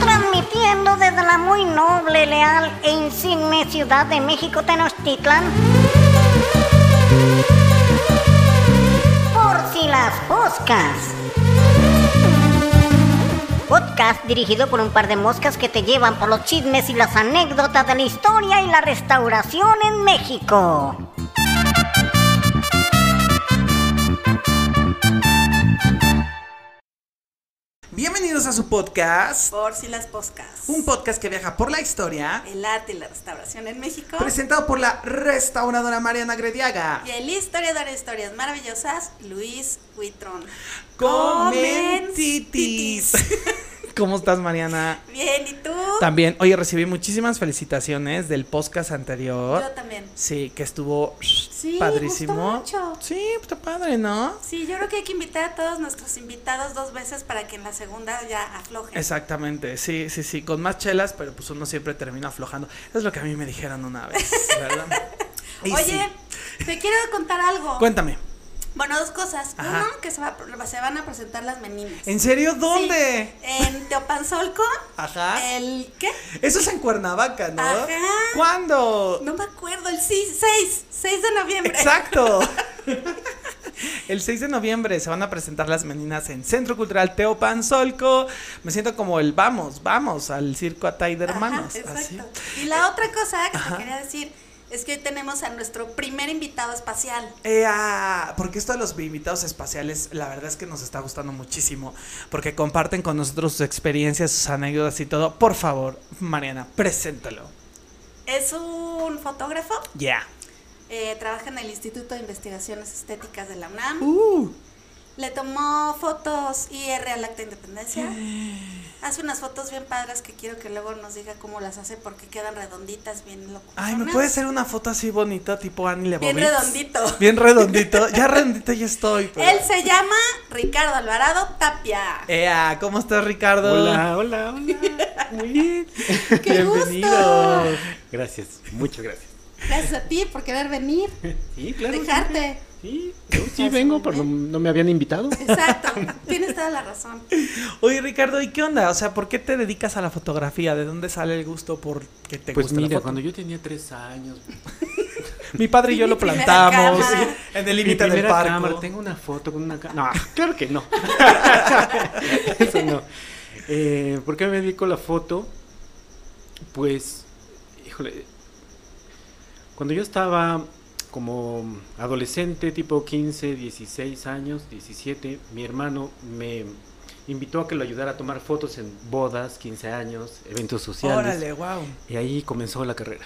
Transmitiendo desde la muy noble, leal e insigne ciudad de México Tenochtitlan. Por si las poscas. Podcast dirigido por un par de moscas que te llevan por los chismes y las anécdotas de la historia y la restauración en México. Bienvenidos a su podcast, Por si las poscas. un podcast que viaja por la historia, El arte y la restauración en México. presentado por la restauradora Mariana Grediaga. Y el historiador de historias maravillosas, Luis Huitrón. Comentitis. ¿Cómo estás, Mariana? Bien, ¿y tú? También, oye, recibí muchísimas felicitaciones del podcast anterior. Yo también. Sí, que estuvo Sí, padrísimo. gustó mucho. Sí, está padre, ¿no? Sí, yo creo que hay que invitar a todos nuestros invitados dos veces para que en la segunda ya aflojen. Exactamente, sí, sí, sí, con más chelas, pero pues uno siempre termina aflojando. Es lo que a mí me dijeron una vez, ¿verdad? Oye, sí. te quiero contar algo. Cuéntame, Bueno, dos cosas. Ajá. Uno, que se, va, se van a presentar las meninas. ¿en serio dónde? Sí, en Teopanzolco. Ajá. El, ¿qué? Eso es en Cuernavaca, ¿no? Ajá. ¿Cuándo? No me acuerdo, el 6, 6, de noviembre. Exacto. El 6 de noviembre se van a presentar las meninas en Centro Cultural Teopanzolco. Me siento como el vamos, vamos al circo Atay de Ajá, hermanos. exacto. Así. Y la otra cosa que Ajá. te quería decir es que hoy tenemos a nuestro primer invitado espacial. Eh, ah, porque esto de los invitados espaciales, la verdad es que nos está gustando muchísimo, porque comparten con nosotros sus experiencias, sus anécdotas y todo. Por favor, Mariana, preséntalo. Es un fotógrafo, Ya. eh, trabaja en el Instituto de Investigaciones Estéticas de la UNAM. Uh, Le tomó fotos IR al Acta de Independencia. Hace unas fotos bien padres que quiero que luego nos diga cómo las hace porque quedan redonditas, bien locas. ay, ¿me puede hacer una foto así bonita, tipo Annie Leibovitz? Bien redondito. Bien redondito. Ya redondito ya estoy. pero- Él se llama Ricardo Alvarado Tapia. Ea, ¿cómo estás, Ricardo? Hola, hola, hola. Muy bien. ¡Qué Bienvenido. gusto! Gracias, muchas gracias. Gracias a ti por querer venir, Sí, claro. dejarte. Sí, yo sí vengo, pero no, no me habían invitado. Exacto, tienes toda la razón. Oye, Ricardo, ¿y qué onda? O sea, ¿por qué te dedicas a la fotografía? ¿De dónde sale el gusto por que te Pues gusta la mira, foto? cuando yo tenía tres años, Mi padre y yo Mi lo plantamos en el mi límite del parque. cámara, tengo una foto con una cámara. No, claro que no. Eso no. Eh, ¿Por qué me dedico a la foto? Pues, híjole, cuando yo estaba como adolescente, tipo 15, 16 años, 17, mi hermano me invitó a que lo ayudara a tomar fotos en bodas, 15 años, eventos sociales. Órale, wow. Y ahí comenzó la carrera.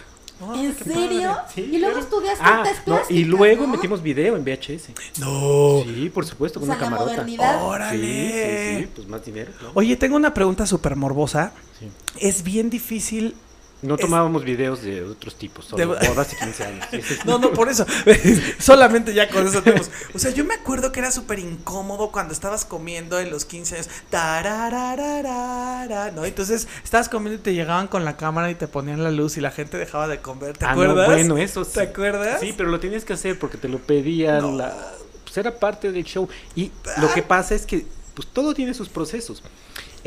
¿En serio? Sí, y luego claro. estudiaste Ah, artes no, y luego ¿no? metimos video en VHS. No. Sí, por supuesto, O con sea, una la camarota. modernidad. Órale. Sí, sí, sí, pues más dinero. ¿no? Oye, tengo una pregunta súper morbosa. Sí. Es bien difícil. No Es- tomábamos videos de otros tipos, solo De- bodas y 15 años. No, no, por eso. Solamente ya con eso tenemos. O sea, yo me acuerdo que era súper incómodo cuando estabas comiendo en los 15 años. ¿no? Entonces estabas comiendo y te llegaban con la cámara y te ponían la luz y la gente dejaba de comer. ¿Te Ah, no, acuerdas? bueno, eso sí. ¿Te acuerdas? Sí, pero lo tenías que hacer porque te lo pedían. No. la- pues era parte del show. Y lo que pasa es que pues todo tiene sus procesos.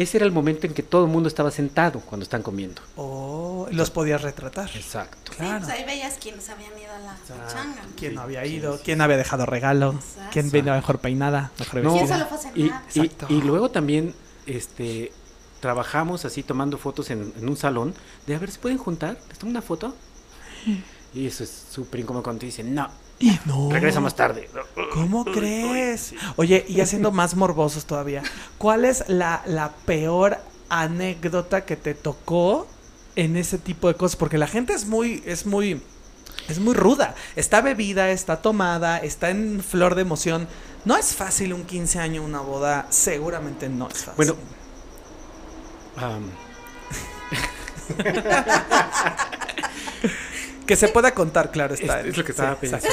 Ese era el momento en que todo el mundo estaba sentado cuando están comiendo. Oh, y los podías retratar. Exacto. Sí, Claro. pues ahí veías quienes habían ido a la pachanga. ¿no? ¿Quién no Sí, había sí, ido? sí, ¿Quién había dejado regalo? Exacto. ¿Quién venía mejor peinada? Mejor No. ¿Quién vestida? solo fue a Y, y- y luego también este trabajamos así tomando fotos en, en un salón de a ver, ¿se pueden juntar? ¿Les tomo una foto? Y eso es súper incómodo cuando te dicen, no, Y no. regresa más tarde. ¿Cómo crees? Oye, y haciendo más morbosos todavía, ¿cuál es la, la peor anécdota que te tocó en ese tipo de cosas? Porque la gente es muy, es muy, es muy ruda. Está bebida, está tomada, está en flor de emoción. No es fácil un 15 años, una boda, seguramente no es fácil. Bueno, que se pueda contar, claro, es, está. es lo que estaba pensando.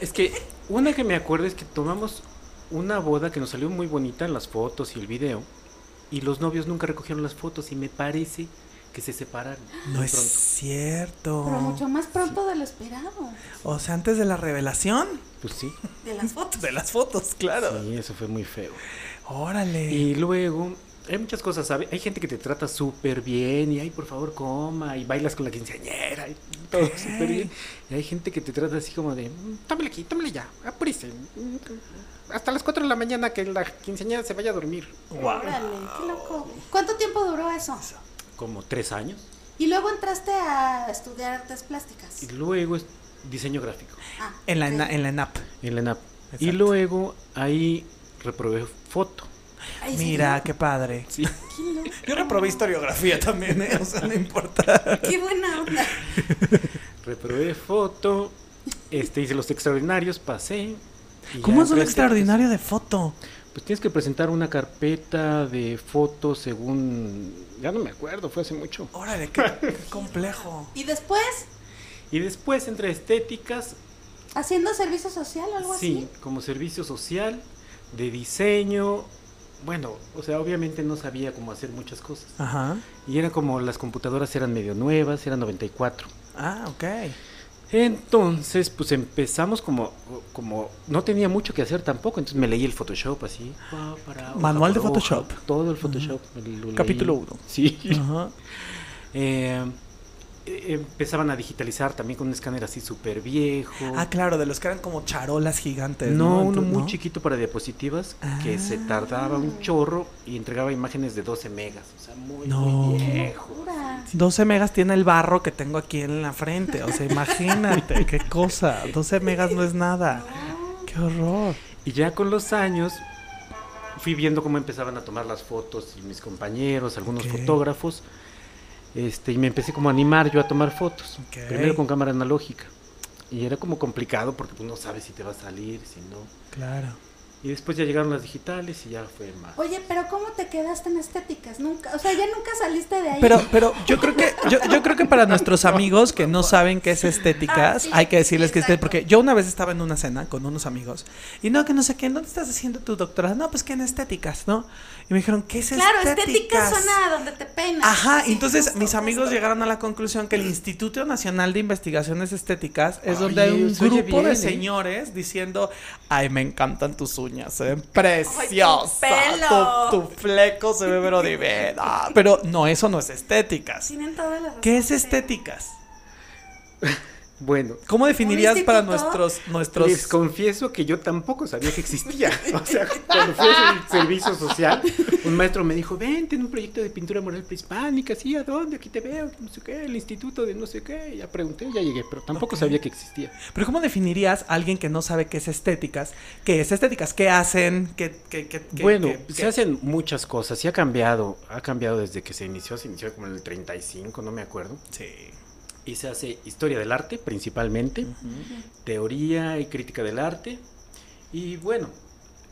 Es que una que me acuerdo es que tomamos una boda que nos salió muy bonita en las fotos y el video. Y los novios nunca recogieron las fotos y me parece que se separaron. No muy es pronto. cierto. Pero mucho más pronto de lo esperado. O sea, antes de la revelación Pues sí, De las fotos. de las fotos, claro. sí, eso fue muy feo. Órale. Y luego, hay muchas cosas, ¿sabes? Hay gente que te trata súper bien y, ay, por favor, coma, y bailas con la quinceañera y todo súper bien. Y hay gente que te trata así como de, "Mm, tómale aquí, tómale ya, apúrese. Mm, Hasta las 4 de la mañana que la quinceañera se vaya a dormir. Guau. Órale, qué loco. ¿Cuánto tiempo duró eso? Como tres años. Y luego entraste a estudiar artes plásticas. Y luego es diseño gráfico Ah, En la, ok. ena- en la ENAP. en la ENAP. Y luego ahí reprobé foto. Ay, Mira, ¿sí? qué padre. Sí. Yo reprobé historiografía también, ¿eh? O sea, no importa. Qué buena onda. Reprobé foto. Este, hice los extraordinarios, pasé. ¿Cómo es un extraordinario de foto? Pues tienes que presentar una carpeta de fotos según... Ya no me acuerdo, fue hace mucho. Órale, qué, qué complejo. Y después, Y después entre estéticas, haciendo servicio social o algo sí, como servicio social, de diseño. Bueno, o sea, obviamente no sabía cómo hacer muchas cosas. Ajá. Y era como las computadoras eran medio nuevas, eran 94. Ah, ok. Entonces, pues empezamos como, como no tenía mucho que hacer tampoco, entonces me leí el Photoshop así. pa, para, Manual de hoja, Photoshop. todo el Photoshop. lo leí. Capítulo uno. Sí. Ajá. Eh, empezaban a digitalizar también con un escáner así súper viejo. Ah, claro, de los que eran como charolas gigantes. no, No, uno muy ¿no? chiquito para diapositivas que se Ah. tardaba un chorro y entregaba imágenes de 12 megas. O sea, muy, No. muy viejo. Locura. 12 megas tiene el barro que tengo aquí en la frente. O sea, imagínate, qué cosa. 12 megas no es nada. Qué horror. Y ya con los años fui viendo cómo empezaban a tomar las fotos y mis compañeros, algunos fotógrafos. Este, y me empecé como a animar yo a tomar fotos. Primero con cámara analógica. Y era como complicado porque pues, no sabes si te va a salir, si no. Claro. Y después ya llegaron las digitales y ya fue más. Oye, pero ¿cómo te quedaste en estéticas? Nunca, o sea, ya nunca saliste de ahí. Pero, pero yo creo que, yo, yo creo que para nuestros amigos que no saben qué es estéticas, Ah, sí, hay que decirles que es porque yo una vez estaba en una cena con unos amigos y no, que no sé qué, ¿dónde estás haciendo tu doctorado? No, pues que en estéticas, ¿no? Y me dijeron, ¿qué es claro, estéticas? estéticas suena a donde te peinas. Ajá, Sí, entonces justo, mis amigos justo. llegaron a la conclusión que el Instituto Nacional de Investigaciones Estéticas es Oye, donde hay un grupo bien, de ¿eh? señores diciendo, ay, me encantan tus uñas, se ven preciosas, pelo". tu, tu fleco se ve pero divino. Pero no, eso no es estéticas. Tienen toda la razón, ¿Qué es estéticas? Bueno, ¿Cómo definirías para nuestros nuestros les confieso que yo tampoco sabía que existía. O sea, cuando fui a hacer el servicio social, un maestro me dijo, vente en un proyecto de pintura mural prehispánica, ¿sí? ¿A dónde? Aquí te veo, no sé qué, el instituto de no sé qué. Ya pregunté, ya llegué, pero tampoco sabía que existía. Pero ¿cómo definirías a alguien que no sabe qué es estéticas? ¿Qué es estéticas? ¿Qué hacen? ¿Qué, qué, qué- qué- Bueno, qué- se qué- hacen muchas cosas y ha cambiado, ha cambiado desde que se inició, se inició como en el 35, no me acuerdo. Sí. Y se hace historia del arte principalmente, teoría y crítica del arte. Y bueno,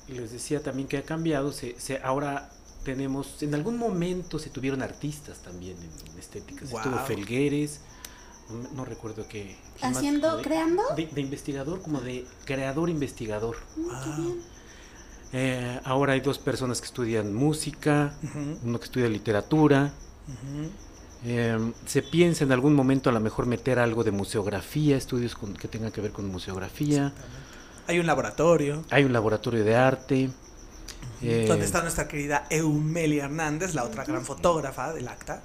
les decía también que ha cambiado, se, se- ahora tenemos, en algún momento se tuvieron artistas también en, en estéticas. Guau. Estuvo Felgueres, no, no recuerdo qué. ¿Haciendo, de- creando? De, de investigador, como de creador investigador. Mm, Ah. qué bien. Eh, ahora hay dos personas que estudian música, uno que estudia literatura. Eh, se piensa en algún momento a lo mejor meter algo de museografía, estudios con- que tengan que ver con museografía. Hay un laboratorio. Hay un laboratorio de arte. eh, donde está nuestra querida Eumelia Hernández, la otra gran fotógrafa del acta.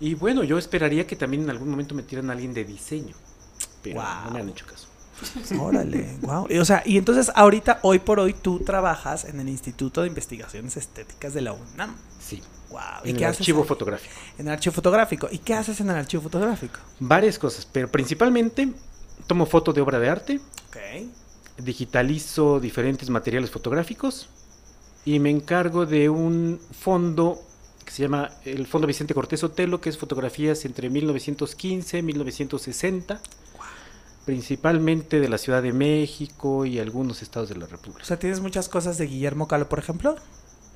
Y bueno, yo esperaría que también en algún momento metieran a alguien de diseño. Pero no me han hecho caso. Órale, wow. O sea, y entonces ahorita, hoy por hoy, tú trabajas en el Instituto de Investigaciones Estéticas de la UNAM. Sí. Wow. En el archivo fotográfico. En el archivo fotográfico. ¿Y qué haces en el archivo fotográfico? Varias cosas, pero principalmente tomo foto de obra de arte, digitalizo diferentes materiales fotográficos y me encargo de un fondo que se llama el Fondo Vicente Cortés Otelo, que es fotografías entre 1915 y 1960, principalmente de la Ciudad de México y algunos estados de la O República. sea, ¿tienes muchas cosas de Guillermo Calo, por ejemplo?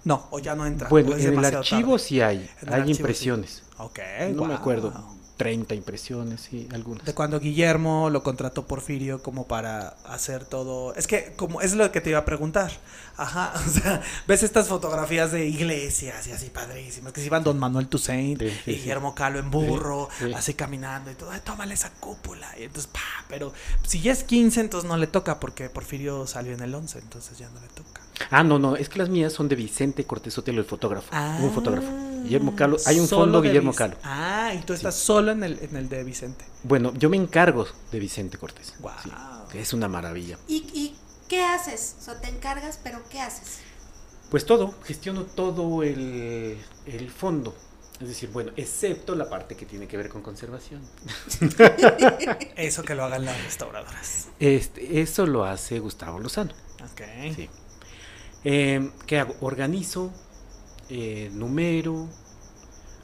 No, o ya no entra. Bueno, en el archivo tarde. sí hay, En hay archivo sí. impresiones. Ok, No me acuerdo, 30 impresiones, sí, algunas. De cuando Guillermo lo contrató Porfirio como para hacer todo. Es que, como es lo que te iba a preguntar. Ajá, o sea, ves estas fotografías de iglesias y así padrísimas, que se iban Don Manuel Toussaint Sí, sí, y. Guillermo Calo en burro, Sí, sí. así caminando y todo, "Ay, tómale esa cúpula. Y entonces, pa, pero si ya es 15, entonces no le toca porque Porfirio salió en el 11, entonces ya no le toca. Ah, no, no, es que las mías son de Vicente Cortés Otelo, el fotógrafo. un fotógrafo. Ah, Guillermo Calo, hay un fondo de Guillermo Vic- Calo. Ah, y tú estás solo en el, en el de Vicente. Bueno, yo me encargo de Vicente Cortés. Sí, que es una maravilla. ¿Y, ¿Y qué haces? O sea, te encargas, pero ¿qué haces? Pues todo, gestiono todo el, el fondo. Es decir, bueno, excepto la parte que tiene que ver con conservación. Eso que lo hagan las restauradoras. Este, eso lo hace Gustavo Lozano. Ok. Sí. Eh, ¿Qué hago? Organizo, eh, numero,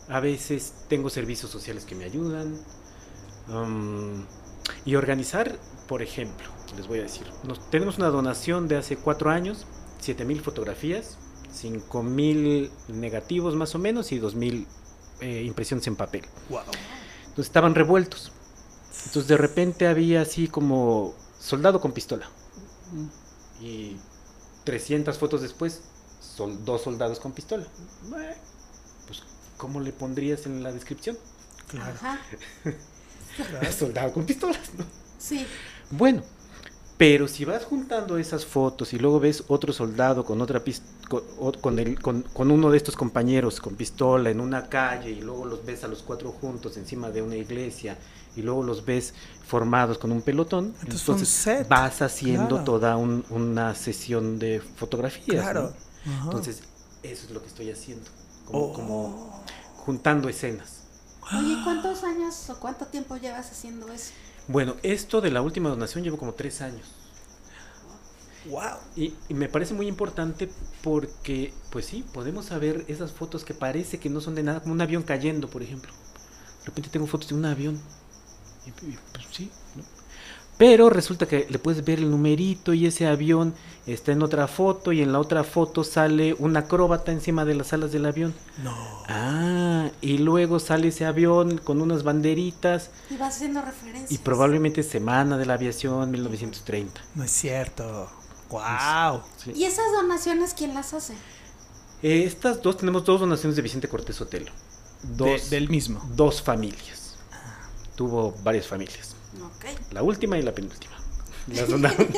a veces tengo servicios sociales que me ayudan. um, y organizar, por ejemplo, les voy a decir, nos, tenemos una donación de hace cuatro años, 7000 fotografías, 5000 negativos más o menos y 2000 eh, impresiones en papel. Wow. Entonces estaban revueltos. Entonces de repente había así como soldado con pistola. Y 300 fotos después, sol- dos soldados con pistola. Pues, ¿cómo le pondrías en la descripción? Claro. Ajá. Soldado con pistolas, ¿no? Sí. Bueno, pero si vas juntando esas fotos y luego ves otro soldado con otra con, con el- con- con uno de estos compañeros con pistola en una calle y luego los ves a los cuatro juntos encima de una iglesia y luego los ves formados con un pelotón, Entonces, entonces, un set, vas haciendo claro. toda un- una sesión de fotografías. Claro. Entonces, eso es lo que estoy haciendo, como, Oh. como juntando escenas. Oye, ¿cuántos años o cuánto tiempo llevas haciendo eso? Bueno, esto de la última donación llevo como tres años. Wow. Y, y me parece muy importante porque, pues sí, podemos saber esas fotos que parece que no son de nada, como un avión cayendo, por ejemplo. De repente tengo fotos de un avión. Y, y, pues sí, ¿no? Pero resulta que le puedes ver el numerito y ese avión está en otra foto y en la otra foto sale una acróbata encima de las alas del avión. No. Ah, y luego sale ese avión con unas banderitas Y vas haciendo referencias. y probablemente Semana de la Aviación 1930. No es cierto. Wow. Sí. ¿Y esas donaciones quién las hace? Eh, estas dos, tenemos dos donaciones de Vicente Cortés Otelo. Dos, del mismo. dos familias. Tuvo varias familias. La última y la penúltima. Las donaron.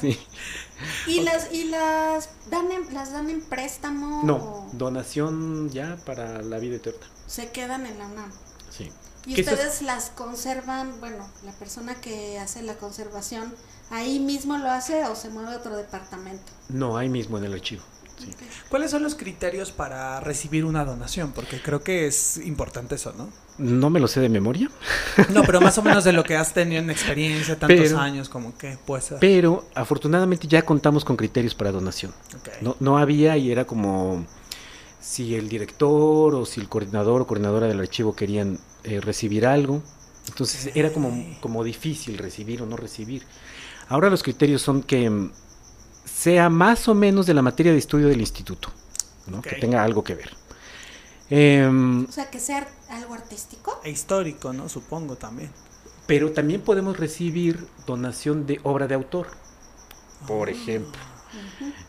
sí. ¿Y las, y las dan en, las dan en préstamo? No, o donación ya para la vida eterna. se quedan en la UNAM? Sí. Y es- ustedes las conservan, bueno, la persona que hace la conservación, ahí mismo lo hace o se mueve a otro departamento. No, ahí mismo en el archivo. Sí. ¿Cuáles son los criterios para recibir una donación? Porque creo que es importante eso, ¿no? No me lo sé de memoria, No, pero más o menos de lo que has tenido en experiencia, tantos Pero- años, como que puede ser. pero afortunadamente ya contamos con criterios para donación. No, no había y era como si el director o si el coordinador o coordinadora del archivo querían eh, recibir algo. Entonces era como, como difícil recibir o no recibir. Ahora los criterios son que mm, sea más o menos de la materia de estudio del instituto, ¿no? que tenga algo que ver. Em, O sea, que sea algo artístico. E histórico, ¿no? Supongo también. pero también podemos recibir donación de obra de autor. Por ejemplo,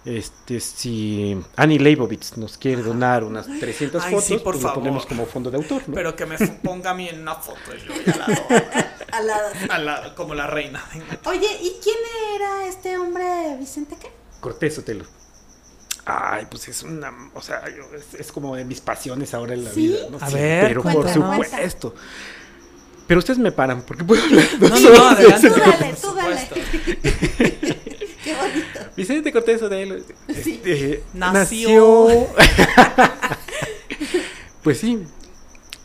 este si Annie Leibovitz nos quiere donar unas 300 Ay, fotos, sí, por pues lo ponemos como fondo de autor, ¿no? Pero que me ponga a mí en una foto yo ya la doy. Al lado. A la- como la reina. Oye, ¿y quién era este hombre, Vicente qué? Cortés Otelo. Ay, pues es una, o sea, yo- es, es como de mis pasiones ahora en la ¿Sí? vida, ¿no? A Sí, ver, pero por supuesto. Pero ustedes me paran porque puedo hablar. No, no, no, de adelante. Tú dale, tú dale. Qué bonito. Vicente Cortés Otelo Sí. este, Nació. nació. pues sí,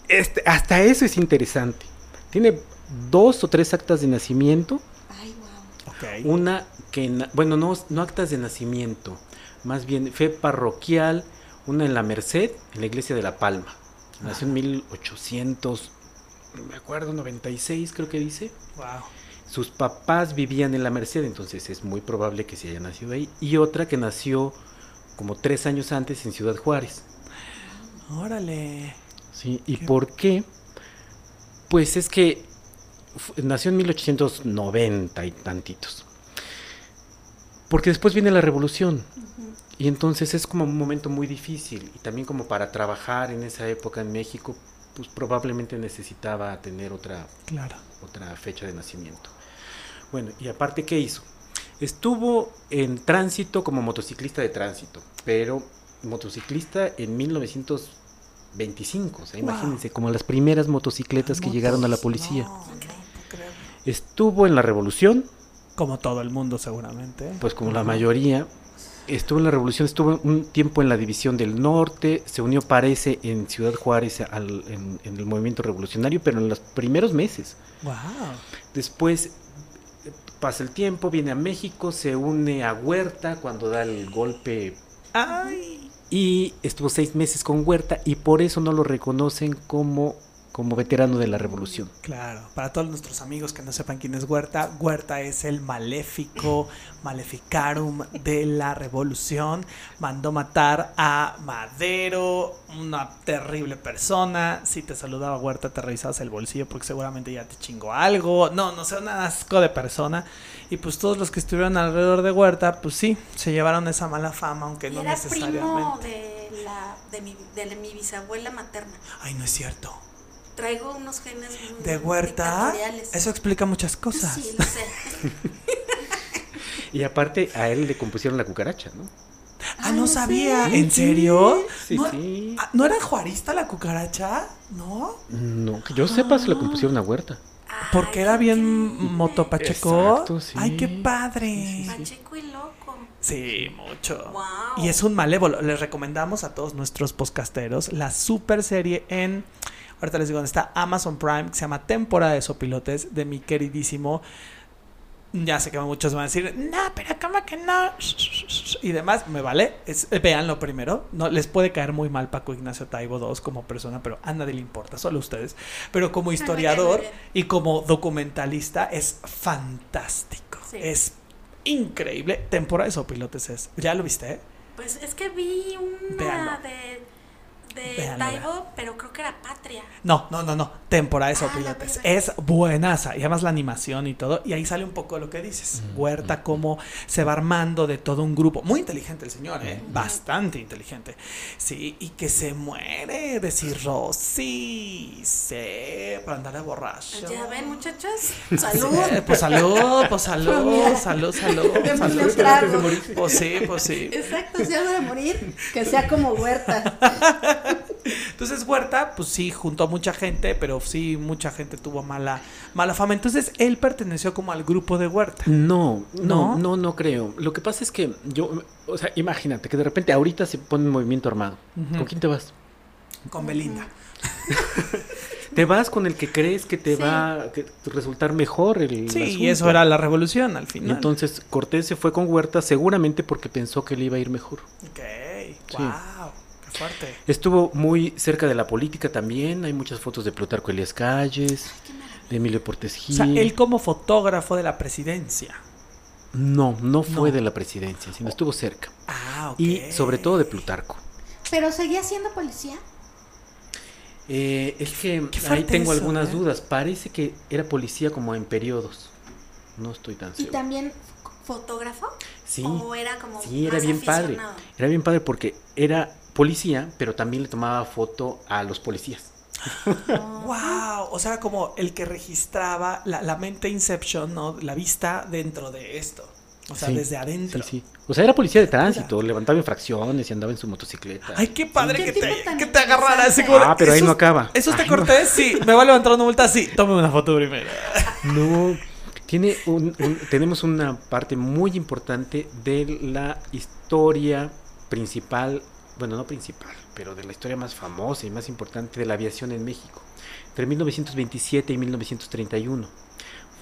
este, hasta eso es interesante. Tiene dos o tres actas de nacimiento. Una que, bueno, no, no actas de nacimiento, más bien fe parroquial, una en la Merced, en la iglesia de La Palma. Nació en 1800, no me acuerdo, 96 creo que dice. Wow. sus papás vivían en la Merced, entonces es muy probable que se haya nacido ahí. Y otra que nació como tres años antes en Ciudad Juárez. Órale. ¿sí? ¿Y Qué- por qué? Pues es que nació en 1890 y tantitos. Porque después viene la revolución. Y entonces es como un momento muy difícil. Y también como para trabajar en esa época en México, pues probablemente necesitaba tener otra, Claro. otra fecha de nacimiento. Bueno, y aparte, ¿qué hizo? Estuvo en tránsito como motociclista de tránsito, pero motociclista en 1925. O sea, Wow. imagínense, como las primeras motocicletas que llegaron a la policía. Estuvo en la revolución, Como todo el mundo seguramente. pues como la mayoría. Estuvo en la revolución, estuvo un tiempo en la división del norte, se unió, parece, en Ciudad Juárez al- en, en el movimiento revolucionario, pero en los primeros meses. Wow. Después eh, pasa el tiempo, viene a México, se une a Huerta cuando da el golpe Ay. y estuvo seis meses con Huerta y por eso no lo reconocen como, como veterano de la revolución. Claro, para todos nuestros amigos que no sepan quién es Huerta, Huerta es el maléfico, maleficarum de la revolución. Mandó matar a Madero, una terrible persona. Si te saludaba Huerta, te revisabas el bolsillo porque seguramente ya te chingó algo. No, no sé, un asco de persona. Y pues todos los que estuvieron alrededor de Huerta, pues sí, se llevaron esa mala fama, aunque no era primo necesariamente. de, la, de, mi, de mi bisabuela materna. Ay, no es cierto. Traigo unos genes muy De Huerta, eso explica muchas cosas. Sí, lo sé. Y aparte a él le compusieron la cucaracha, ¿no? Ah, no sabía. ¿En serio? Sí, ¿No, sí. ah, ¿no era juarista la cucaracha? ¿No? No, que yo sepa se la compusieron a Huerta. Porque Ay, era bien motopacheco. Exacto, sí. Ay, qué padre. Pacheco y loco. Sí, mucho. Wow. Y es un malévolo. Les recomendamos a todos nuestros podcasteros la super serie en. Ahorita les digo dónde está Amazon Prime, que se llama Temporada de Sopilotes, de mi queridísimo. Ya sé que muchos van a decir, no, pero ¿cómo que no? Y demás, me vale. Es, véanlo primero. No, les puede caer muy mal Paco Ignacio Taibo II como persona, pero a nadie le importa, solo a ustedes. Pero como historiador y como documentalista es fantástico. Sí. Es increíble. Temporada de Sopilotes es. ¿Ya lo viste? Pues es que vi una Véanlo. de, de Taibo, pero creo que era Patria. No, no, no, no. Temporada de Ah, Sopilotes. Es buenaza. Y además la animación y todo. Y ahí sale un poco lo que dices. Huerta, cómo se va armando de todo un grupo. Muy inteligente el señor, ¿eh? Bastante inteligente. Sí, y que se muere de cirrosis. Sí, para andar de borracho. Ya ven, muchachos. Salud. Eh, pues salud, pues salud, salud, salud, salud. Pues sí, pues sí. Exacto, si algo de morir, que sea como huerta. Entonces Huerta, pues sí, juntó a mucha gente, pero sí, mucha gente tuvo mala, mala fama. Entonces él perteneció como al grupo de Huerta. No, ¿No? no, no, no creo. Lo que pasa es que yo, o sea, imagínate que de repente ahorita se pone un movimiento armado. ¿Con quién te vas? Con Belinda. Te vas con el que crees que te Sí. va a resultar mejor el Sí, y asunto. eso era la revolución al Y final. entonces Cortés se fue con Huerta seguramente porque pensó que le iba a ir mejor. Ok, Sí. wow, fuerte. Estuvo muy cerca de la política también. Hay muchas fotos de Plutarco Elías Calles, de Emilio Portes O Gil. sea, él como fotógrafo de la presidencia. No, no fue No. de la presidencia, sino estuvo cerca. Ah, ok. Y sobre todo de Plutarco. Pero seguía siendo policía. Eh, es que ahí tengo eso, algunas ¿eh? dudas. Parece que era policía como en periodos. No estoy tan Y seguro. también ¿Fotógrafo? Sí, ¿O era como sí, era bien padre. Era bien padre porque era policía, pero también le tomaba foto a los policías. Wow, o sea, como el que registraba la, la mente Inception, ¿no? La vista dentro de esto. O sea, Sí, desde adentro. Sí, sí. O sea, era policía de tránsito, levantaba infracciones y andaba en su motocicleta. Ay, qué padre Qué que te, que te agarrara así como Ah, pero ahí ¿eso no acaba. ¿Eso está Ay, no. cortés? Sí. ¿Me va a levantar una multa? Sí. Tome una foto primero. No, tiene un, un- tenemos una parte muy importante de la historia principal, bueno, no principal, pero de la historia más famosa y más importante de la aviación en México, entre 1927 y 1931.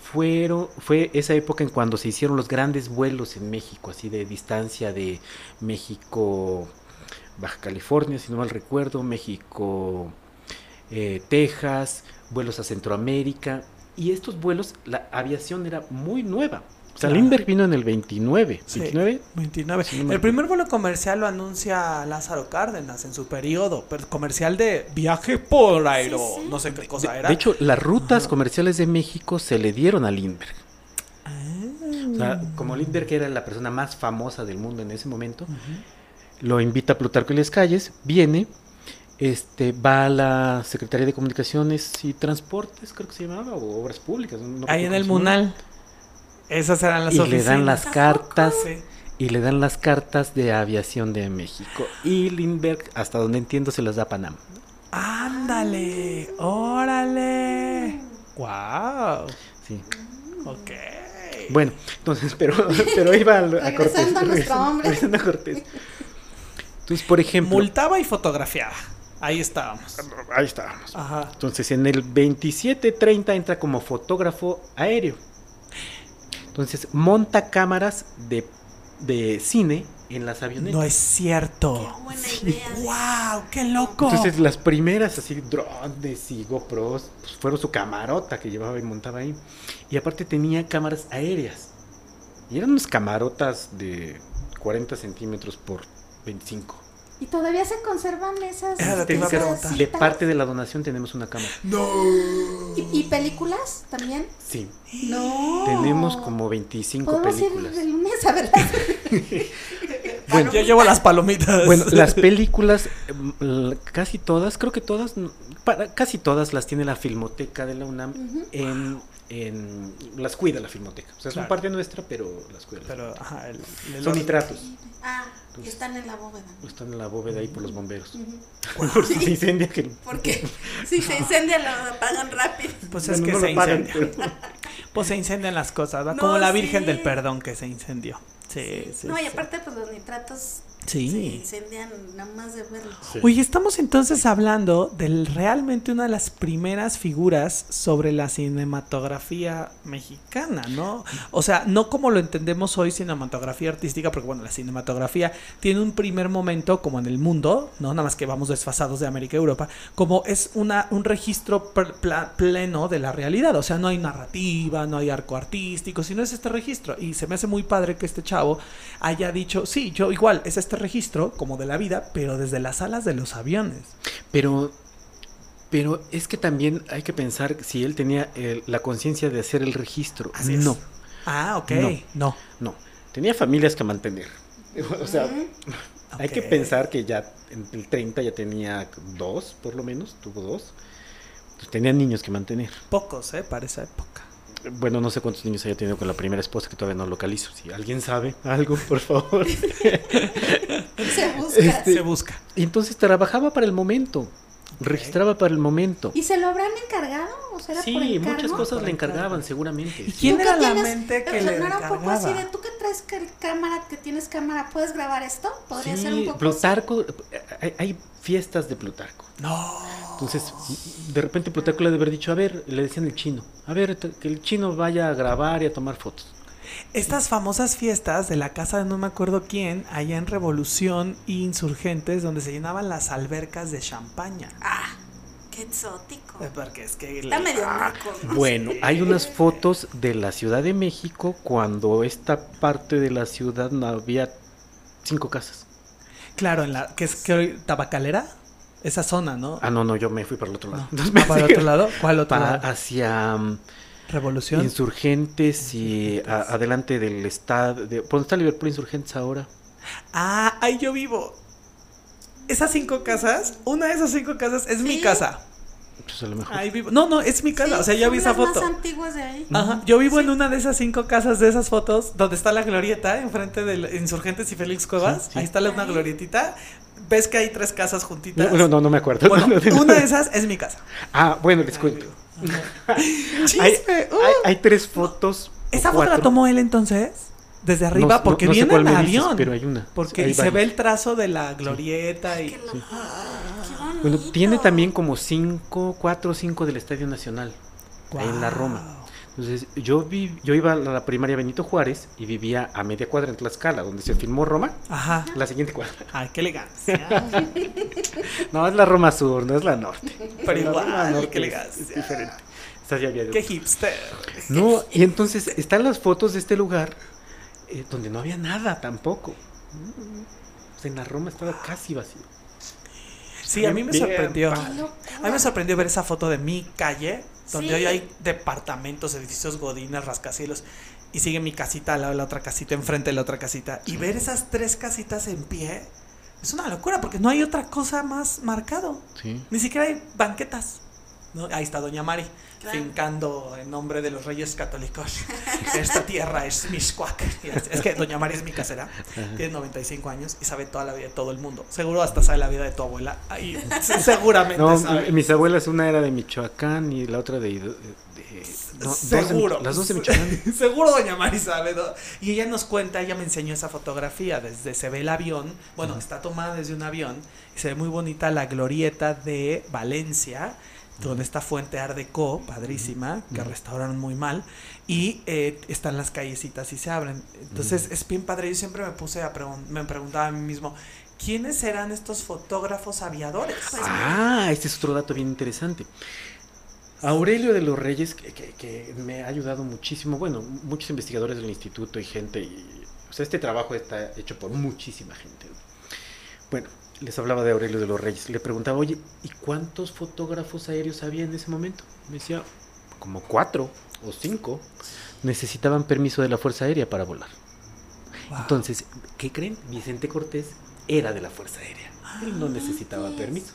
Fueron, fue esa época en cuando se hicieron los grandes vuelos en México, así de distancia de México, Baja California, si no mal recuerdo, México, eh, Texas, vuelos a Centroamérica, Y estos vuelos, la aviación era muy nueva. Sea, Claro. Lindbergh vino en el 29. Sí. 29. 29. Sí, no me el primer vuelo comercial lo anuncia Lázaro Cárdenas en su periodo, pero comercial de viaje por aero, Sí, sí. no sé qué De, cosa era. de hecho, las rutas Ajá. comerciales de México se le dieron a Lindbergh. Ah. O sea, como Lindbergh era la persona más famosa del mundo en ese momento, lo invita a Plutarco y las calles, viene, este, va a la Secretaría de Comunicaciones y Transportes, creo que se llamaba, o Obras Públicas. no- Ahí en el. Munal. Esas eran las Y le dan las cartas, Sí. y le dan las cartas de aviación de México. Y Lindbergh, hasta donde entiendo, se las da a Panam. Ándale, órale. Wow. Sí. Ok. Bueno, entonces, pero, pero iba a, a Cortés. A regresando- regresando a Cortés. Entonces, por ejemplo, Multaba y fotografiaba. Ahí estábamos. ahí estábamos. Ajá. Entonces, en el 2730 entra como fotógrafo aéreo. Entonces, monta cámaras de, de cine en las avionetas. No es cierto. Qué buena idea. Wow, qué loco. Entonces, las primeras así drones y GoPros pues, fueron su camarota que llevaba y montaba ahí. Y aparte tenía cámaras aéreas. Y eran unas camarotas de 40 centímetros por 25. Y todavía se conservan esas. Era esas. De parte de la donación tenemos una cámara. ¿Y, y películas también? Sí. No. Tenemos como 25 Podemos películas. ir el lunes a verlas. Bueno, yo llevo las palomitas. Bueno, las películas, l- casi todas, creo que todas, para, casi todas las tiene la Filmoteca de la UNAM en, en- las cuida la Filmoteca. O sea, son Claro. parte nuestra, pero las cuida. la Pero, ajá, el, el- Son nitratos. Ah, y están en la bóveda. Están en la bóveda ahí por los bomberos. Por si se incendia que Porque si se incendia lo apagan rápido. Pues es Bueno, que no se lo pagan, incendia. pero- Pues se incendian las cosas, ¿va? No, Como la Virgen sí. del Perdón que se incendió. Sí, sí. no, y aparte pues los nitratos Sí. se incendian nada más de verlos. Sí. Oye, estamos entonces hablando de realmente una de las primeras figuras sobre la cinematografía mexicana, ¿no? O sea, no como lo entendemos hoy cinematografía artística, porque bueno, la cinematografía tiene un primer momento como en el mundo, ¿no? Nada más que vamos desfasados de América y Europa, como es una, un registro pleno de la realidad, o sea, no hay narrativa, no hay arco artístico, sino es este registro. Y se me hace muy padre que este chavo haya dicho, sí, yo igual, es este registro como de la vida, pero desde las alas de los aviones. Pero, pero es que también hay que pensar si él tenía el- la conciencia de hacer el registro. Así es. no, Ah, ok. No. No. no. Tenía familias que mantener. O sea, hay que pensar que ya en el 30 ya tenía dos, por lo menos, tuvo dos. Entonces, tenía niños que mantener. Pocos, ¿eh? Para esa época. Bueno, no sé cuántos niños haya tenido con la primera esposa que todavía no localizo. Si alguien sabe algo, por favor. Se busca. Este- Se busca. y entonces trabajaba para el momento. Registraba para el momento. ¿Y se lo habrán encargado? ¿O será Sí, por encargo? muchas cosas Por le encargo. encargaban, seguramente. ¿Y sí. quién ¿Tú era la tienes? mente O que sea, le no era un poco así de encargaba? tú que traes cámara, que tienes cámara, ¿puedes grabar esto? Podría ser un Sí, poco Plutarco, hay, hay fiestas de Plutarco. No. Entonces, de repente Plutarco le debe haber dicho, a ver, le decían el chino, a ver, que el chino vaya a grabar y a tomar fotos. Estas famosas fiestas de la casa de no me acuerdo quién, allá en Revolución e Insurgentes, donde se llenaban las albercas de champaña. Ah, qué exótico. Eh, Porque es que... Está medio Ah. Bueno, hay unas fotos de la Ciudad de México cuando esta parte de la ciudad no había cinco casas. Claro, en la... que es que hoy- tabacalera? Esa zona, ¿no? Ah, no, no, yo me fui para el otro lado. No. Entonces Ah, ¿Para el otro lado? ¿Cuál otro lado? hacia mm, Revolución. Insurgentes y a- adelante del estado. De, ¿Por dónde está Liverpool Insurgentes ahora? Ah, ahí yo vivo. Esas cinco casas, una de esas cinco casas es mi casa. Pues a lo mejor. Ahí vivo. No, no, es mi casa. Sí, o sea, yo vi esa las foto. más antiguas de ahí. Ajá, yo vivo en una de esas cinco casas de esas fotos donde está la glorieta enfrente de Insurgentes y Félix Cuevas. Sí, sí. Ahí está la, una glorietita. Ves que hay tres casas juntitas. No, no, no, no me acuerdo. Bueno, una de esas es mi casa. Ah, bueno, les cuento. Chisme. Hay, uh. hay- hay tres fotos. ¿Esa foto la tomó él entonces? Desde arriba, No- porque no viene el dices, avión. pero hay una. Porque y se ve el trazo de la glorieta y. Bueno, tiene también como cinco, cuatro o cinco del Estadio Nacional. ahí en la Roma. Entonces, yo vi, yo iba a la primaria Benito Juárez y vivía a media cuadra en Tlaxcala, donde se filmó Roma, Ajá. la siguiente cuadra. Ay, qué elegancia. No, es la Roma Sur, no es la norte. Pero La igual, Norte qué es- elegancia. es diferente. Esta ya había- Qué hipster. No, y entonces están las fotos de este lugar eh, donde no había nada tampoco. O sea, en la Roma estaba casi vacío. Sí, a mí me sorprendió. A mí me sorprendió ver esa foto de mi calle, donde Sí. hoy hay departamentos, edificios godines, rascacielos, y sigue mi casita al lado de la otra casita, enfrente de la otra casita, y ver esas tres casitas en pie es una locura, porque no hay otra cosa más marcado. Sí. Ni siquiera hay banquetas. ¿no? Ahí está Doña Mari, Claro. fincando en nombre de los reyes católicos. Esta tierra es Miscuac. Y Es, es que Doña Mari es mi casera, tiene 95 años y sabe toda la vida de todo el mundo. Seguro hasta sabe la vida de tu abuela. Ahí, seguramente No, sabe. mis abuelas, una era de Michoacán y la otra de... de- no, dos de- Seguro. las dos de Michoacán. Seguro Doña Mari sabe. ¿no? Y ella nos cuenta, ella me enseñó esa fotografía. Desde se ve el avión. Bueno, está tomada desde un avión. Y se ve muy bonita la glorieta de Valencia. Donde está Fuente Art Deco, padrísima, que restauraron muy mal. Y eh, están las callecitas y se abren. Entonces es bien padre. Yo siempre me puse a pregun- me preguntaba a mí mismo, ¿quiénes eran estos fotógrafos aviadores? Pues, Ah, este es otro dato bien interesante. Aurelio de los Reyes, que, que- que me ha ayudado muchísimo, bueno, muchos investigadores del instituto y gente, y, o sea, este trabajo está hecho por muchísima gente. ¿no? Bueno, les hablaba de Aurelio de los Reyes, le preguntaba, oye, ¿y cuántos fotógrafos aéreos había en ese momento? Me decía, como cuatro o cinco, necesitaban permiso de la Fuerza Aérea para volar. Wow. Entonces, ¿qué creen? Vicente Cortés era de la Fuerza Aérea. Él no necesitaba permiso.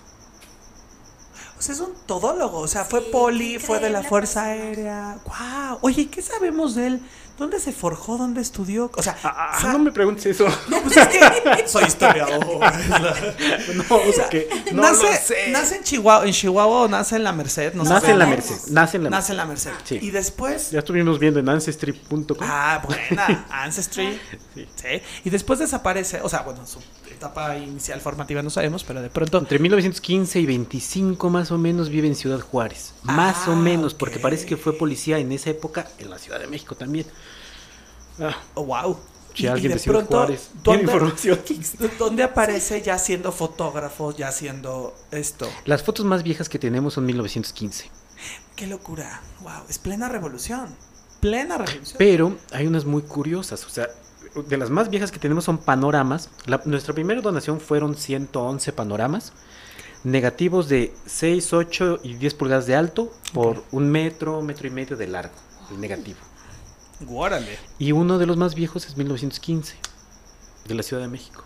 O sea, es un todólogo. O sea, fue Sí, poli, fue de la Fuerza. Aérea. ¡Wow! Oye, ¿y ¿qué sabemos de él? ¿Dónde se forjó? ¿Dónde estudió? O sea, Ah, sa- no me preguntes eso. no, pues es que soy historiador. No, o sea, que no nace, lo sé. nace en Chihuahua, en Chihuahua o nace en la Merced. No nace en la. Merced. Nace en la Nace Merced. en la Merced. Sí. Y después. Ya estuvimos viendo en ancestry.com. Ah, buena. Ancestry. Sí. Sí. Y después desaparece. O sea, bueno, su etapa inicial formativa no sabemos, pero de pronto. Entre 1915 y 25 más o menos vive en Ciudad Juárez. Más Ah, o menos, ok. porque parece que fue policía en esa época en la Ciudad de México también. Ah, Oh, wow. Si alguien de Juárez tiene ¿dónde, información. ¿Dónde aparece ya siendo fotógrafo, ya siendo esto? las fotos más viejas que tenemos son 1915. Qué locura. Wow, es plena revolución. Plena revolución. Pero hay unas muy curiosas, o sea, de las más viejas que tenemos son panoramas. La- nuestra primera donación fueron 111 panoramas, negativos de 6, 8 y 10 pulgadas de alto por un metro, metro y medio de largo, el negativo. Guárale. Y uno de los más viejos es 1915, de la Ciudad de México.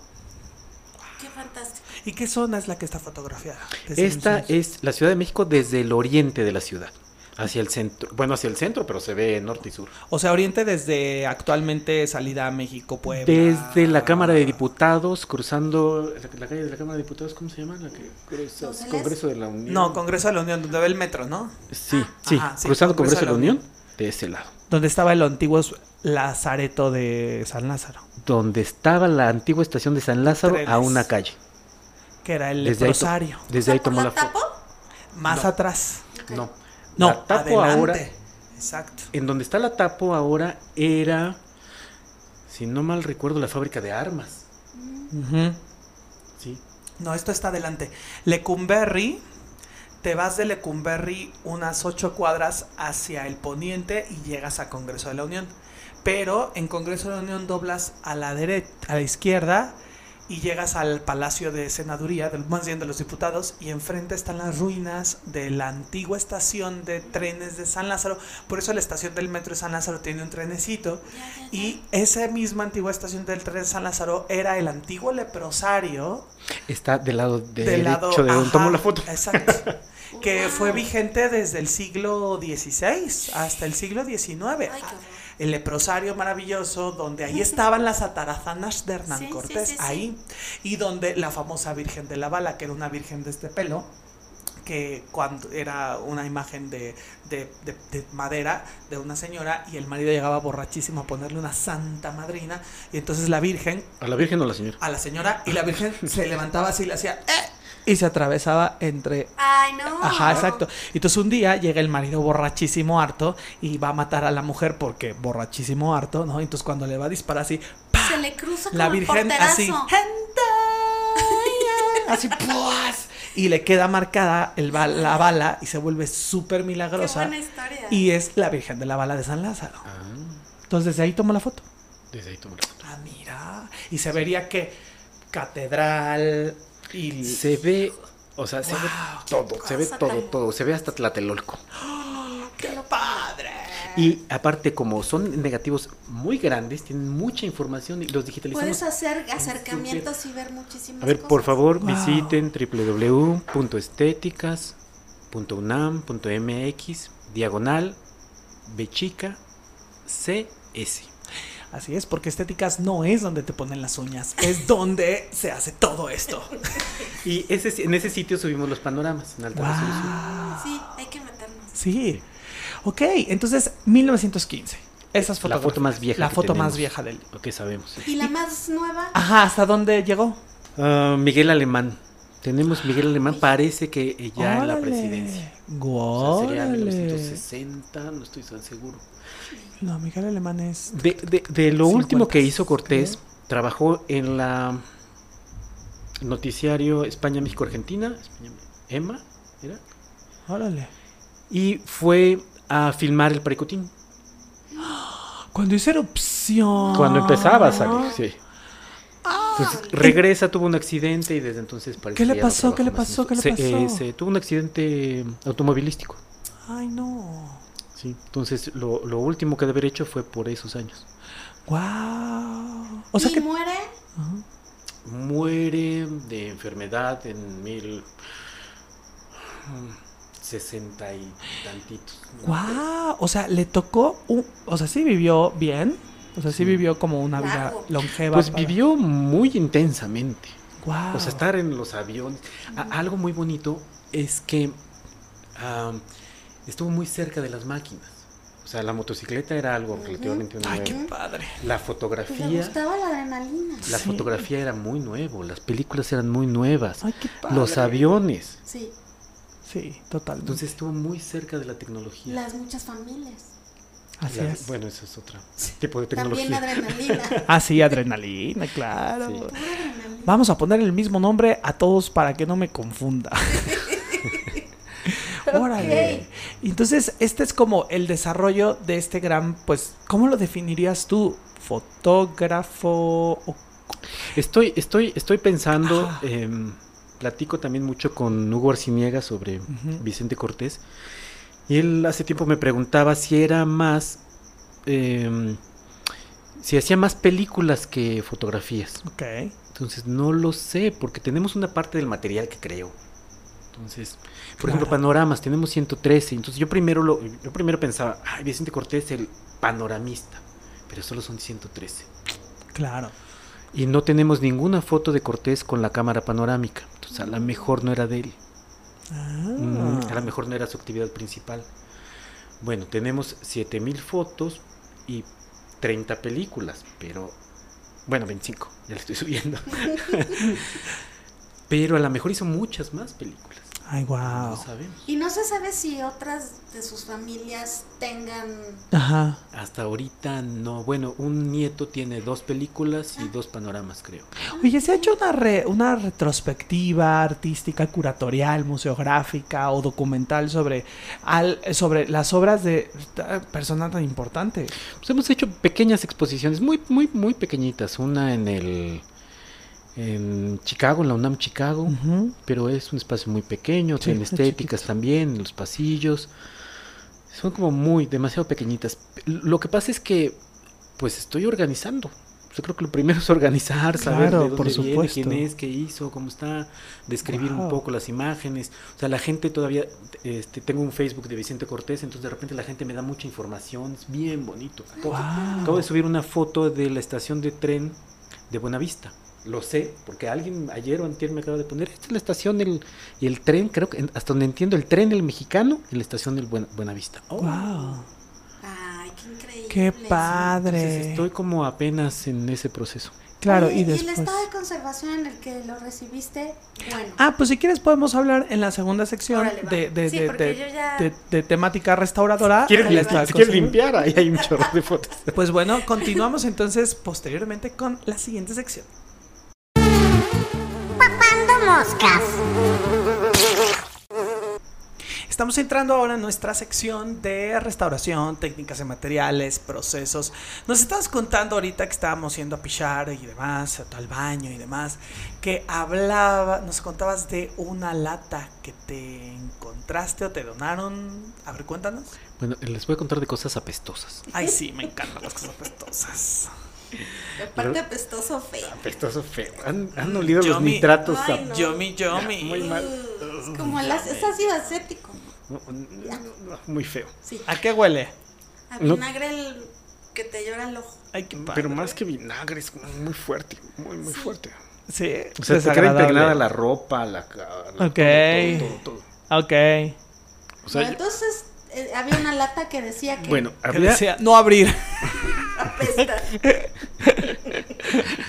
Qué fantástico. ¿Y qué zona es la que está fotografiada? Esta es la Ciudad de México desde el oriente de la ciudad, hacia el centro. Bueno, hacia el centro, pero se ve norte y sur. O sea, Oriente desde actualmente salida a México, Puebla. Desde la Cámara de Diputados, cruzando la, la calle de la Cámara de Diputados, ¿cómo se llama? La que cruza- ¿Ángeles? Congreso de la Unión. No, Congreso de la Unión, donde ve el metro, ¿no? Sí, sí, Ajá, sí, cruzando Congreso Congreso de la de la Unión, de ese lado. Donde estaba el antiguo Lazareto de San Lázaro, Donde estaba la antigua estación de San Lázaro, Trenes. a una calle. que era el Desde ahí, desde ahí ¿Por tomó la la foto. tapo? Más No. atrás. No, No, la tapo adelante. ahora. Exacto. En donde está la tapo ahora era, si no mal recuerdo, la fábrica de armas. Sí. No, esto está adelante. Lecumberri, te vas de Lecumberri unas ocho cuadras hacia el poniente y llegas a Congreso de la Unión. Pero en Congreso de la Unión doblas a la derecha, a la izquierda y llegas al Palacio de Senaduría, del, más bien de los diputados, y enfrente están las ruinas de la antigua estación de trenes de San Lázaro. Por eso la estación del metro de San Lázaro tiene un trenecito. Y esa misma antigua estación del tren de San Lázaro era el antiguo leprosario Está del lado del derecho lado de donde tomó la foto. Exacto. que Wow. fue vigente desde el siglo XVI hasta el siglo XIX. Ay. El leprosario maravilloso, donde ahí estaban las atarazanas de Hernán Sí, Cortés, sí, sí. ahí. Y donde la famosa Virgen de la Bala, que era una virgen de este pelo, que cuando era una imagen de, de- de- de madera de una señora y el marido llegaba borrachísimo a ponerle una santa madrina y entonces la virgen ¿A la Virgen o a la señora? a la señora y la virgen se levantaba así y le hacía "Eh", y se atravesaba entre Ay, no. Ajá, exacto. Y entonces un día llega el marido borrachísimo harto y va a matar a la mujer porque borrachísimo harto, ¿no? Entonces cuando le va a disparar así, ¡pa! Se le cruza como la el virgen porterazo. así, así, ¡puas! y le queda marcada el ba- la bala y se vuelve súper Qué milagrosa. buena historia. y es la Virgen de la Bala de San Lázaro. Ah, Entonces desde ahí tomo la foto. desde ahí tomó la foto. Ah, mira. Y se vería que catedral y... Se ve, o sea, se ve todo, se ve todo, tan- todo, se ve hasta Tlatelolco. ¡Qué padre! Y aparte, como son negativos muy grandes, tienen mucha información y los digitalizamos. Puedes hacer acercamientos y ver muchísimas A ver, cosas. por favor, Wow. visiten www.estéticas.unam.mx, diagonal, bechica, CS. Así es, porque estéticas no es donde te ponen las uñas, es donde se hace todo esto. Y ese, en ese sitio subimos los panoramas en alta resolución. Wow. Sí, hay que meternos. Sí. Ok, entonces 1915. Esas La fotos. foto más vieja La que foto más vieja del. Lo que sabemos. ¿Y la más nueva? Ajá, ¿hasta dónde llegó? Ah, Miguel Alemán. Tenemos Miguel Alemán, parece que ya en la presidencia. O sea, sería Órale. 1960, no estoy tan seguro. No, Miguel Alemán es. De, de- de lo último que 50, hizo Cortés, trabajó en la noticiario España, México, Argentina, España- EMA, ¿era? Órale. Y fue a filmar el Paricutín. Cuando hizo erupción. Cuando empezaba a salir, sí. Entonces, regresa, tuvo un accidente y desde entonces parece ¿Qué le pasó? ¿Qué le pasó? ¿Qué le. Se- eh, pasó? se tuvo un accidente automovilístico. Ay, no. Sí. Entonces, lo, lo último que debe haber hecho fue por esos años. Wow. O sea ¿Y que. muere? Ajá. Muere de enfermedad en mil sesenta y tantitos. Wow. O sea, le tocó un. O sea, sí vivió bien. O sea, sí vivió como una vida longeva. Pues para- vivió muy intensamente. Guau. O sea, estar en los aviones. Algo muy bonito es que ah, estuvo muy cerca de las máquinas. O sea, la motocicleta era algo relativamente Ay, nuevo. qué padre. La Pues fotografía, gustaba la adrenalina. la Sí. fotografía era muy nuevo, las películas eran muy nuevas. Ay, qué padre. Los aviones. Sí, Sí, totalmente. Entonces estuvo muy cerca de la tecnología. las muchas familias. Así La- es. Bueno, eso es otro tipo de También tecnología. adrenalina. Ah, sí, adrenalina, claro. Sí. Pura adrenalina. Vamos a poner el mismo nombre a todos para que no me confunda. Órale. Entonces, este es como el desarrollo de este gran, pues, ¿cómo lo definirías tú? ¿Fotógrafo? o- Estoy, estoy, estoy pensando, Ajá. em, platico también mucho con Hugo Arciniega sobre. Vicente Cortés. Y él hace tiempo me preguntaba si era más, em, si hacía más películas que fotografías. Ok. Entonces no lo sé, porque tenemos una parte del material que creo. Entonces, por ejemplo, panoramas, tenemos 113. Entonces yo primero lo, yo primero pensaba, ay, Vicente Cortés, el panoramista. Pero solo son 113. Claro. Y no tenemos ninguna foto de Cortés con la cámara panorámica. Entonces a lo mejor no era de él. Mm, Ah. a lo mejor no era su actividad principal. Bueno, tenemos 7000 fotos y 30 películas, pero bueno, 25, ya le estoy subiendo. pero a lo mejor hizo muchas más películas. Ay, wow. No sabemos. Y no se sabe si otras de sus familias tengan. Ajá. Hasta ahorita no. Bueno, un nieto tiene dos películas y dos panoramas, creo. Oye, ¿se ha hecho una, re- una retrospectiva artística, curatorial, museográfica o documental sobre, al- sobre las obras de esta persona tan importante? Pues hemos hecho pequeñas exposiciones, muy, muy, muy pequeñitas. Una en el en Chicago, en la UNAM Chicago, pero es un espacio muy pequeño, Sí, tiene es estéticas también, los pasillos. Son como muy, demasiado pequeñitas. Lo que pasa es que, pues estoy organizando. Yo creo que lo primero es organizar, saber Claro, de dónde por viene, supuesto. quién es, qué hizo, cómo está, describir Wow. un poco las imágenes. O sea, la gente todavía, este, tengo un Facebook de Vicente Cortés, entonces de repente la gente me da mucha información, es bien bonito. Acabo, Wow. acabo de subir una foto de la estación de tren de Buenavista. Lo sé, porque alguien ayer o antier me acaba de poner, esta es la estación del, y el tren, creo que hasta donde entiendo, el tren el mexicano y la estación del Buen- Buenavista. Oh. Wow. Ay, qué increíble. Qué Entonces padre. estoy como apenas en ese proceso. Claro, Oye, y el después. estado de conservación en el que lo recibiste, bueno. Ah, pues si quieres podemos hablar en la segunda sección Órale, de, de, Sí, de, ya- de- de temática restauradora. ¿Quieres, si quieres limpiar? Ahí hay un chorro de fotos. Pues bueno, continuamos entonces posteriormente con la siguiente sección. Moscas. estamos entrando ahora en nuestra sección de restauración, técnicas de materiales, procesos. Nos estabas contando ahorita que estábamos yendo a pichar y demás, al baño y demás, que hablaba, nos contabas de una lata que te encontraste o te donaron. A ver, cuéntanos. Bueno, les voy a contar de cosas apestosas. Ay, sí, me encantan las cosas apestosas. Aparte apestoso feo. Apestoso feo. Han, han olido los nitratos. Ay, no. Yomi, yomi. Muy mal. Es como el es ácido acético. no, no, no, muy feo. Sí. ¿A qué huele? A No. vinagre el que te llora el ojo. Ay, qué padre. Pero más que vinagre, es muy fuerte. Muy, muy fuerte. Sí, O sea, te queda impregnada la ropa, la cara. Ok. Todo, todo, todo. Ok. O sea, Bueno, entonces eh, había una lata que decía que bueno, Que había, decía, no abrir. apesta.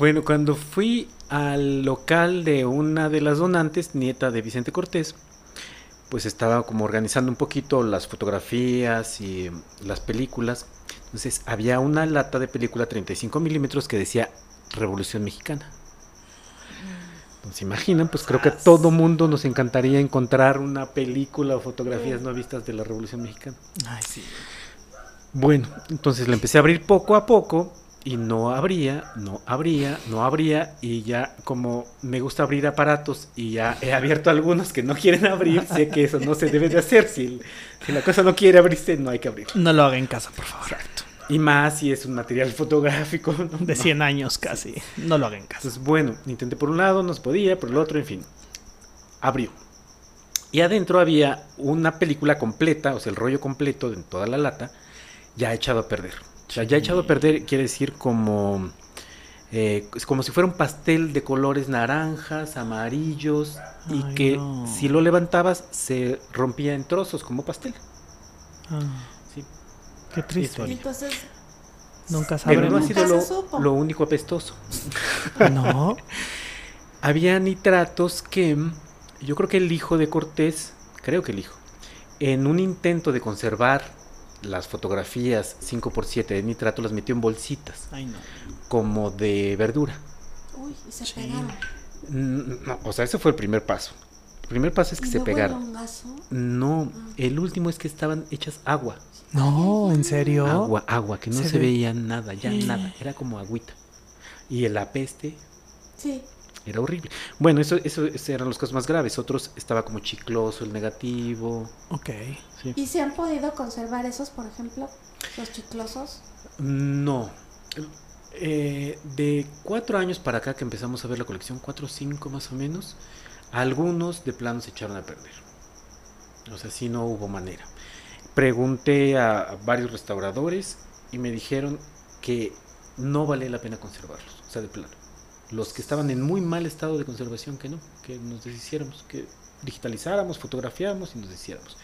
Bueno, cuando fui al local de una de las donantes, nieta de Vicente Cortés, pues estaba como organizando un poquito las fotografías y eh, las películas. Entonces había una lata de película 35 milímetros que decía Revolución Mexicana. Entonces imaginan, pues creo que a todo mundo nos encantaría encontrar una película o fotografías no vistas de la Revolución Mexicana. Ay, sí. Bueno, entonces le empecé a abrir poco a poco y no abría, no abría, no abría y ya como me gusta abrir aparatos y ya he abierto algunos que no quieren abrir, sé que eso no se debe de hacer. Si, si la cosa no quiere abrirse, no hay que abrir. No lo haga en casa, por favor. Y más si es un material fotográfico. ¿no? De No. 100 años casi. No lo haga en casa. Entonces, bueno, intenté por un lado, no se podía, por el otro, en fin. Abrió. Y adentro había una película completa, o sea, el rollo completo de toda la lata, ya echado a perder. O sea, ya echado a perder quiere decir como, eh, como si fuera un pastel de colores naranjas, amarillos, y Ay, que no. si lo levantabas se rompía en trozos como pastel. Ah, Sí. qué triste. Y entonces Nunca Pero no ha sabremos. sido lo, lo único apestoso. No. Había nitratos que yo creo que el hijo de Cortés, creo que el hijo, en un intento de conservar las fotografías 5x7 de nitrato las metió en bolsitas, Ay, no. como de verdura. Uy, y se Sí. pegaron. Mm, no, o sea, ese fue el primer paso. El primer paso es que Y se luego pegaron. No, el último es que estaban hechas agua. No, ¿en serio? Agua, agua, que no Se se, ve- veía nada, ya nada. Era como agüita. Y el apeste Sí. Era horrible. Bueno, eso, eso, esos eran los casos más graves. Otros estaba como chicloso el negativo. Ok. Sí. ¿Y se han podido conservar esos, por ejemplo? Los chiclosos. No. Eh, de cuatro años para acá que empezamos a ver la colección, cuatro o cinco más o menos, algunos de plano se echaron a perder. O sea, sí no hubo manera. Pregunté a, a varios restauradores y me dijeron que no vale la pena conservarlos. O sea, de plano. Los que estaban en muy mal estado de conservación, que no, que nos deshiciéramos, que digitalizáramos, fotografiáramos y nos deshiciéramos.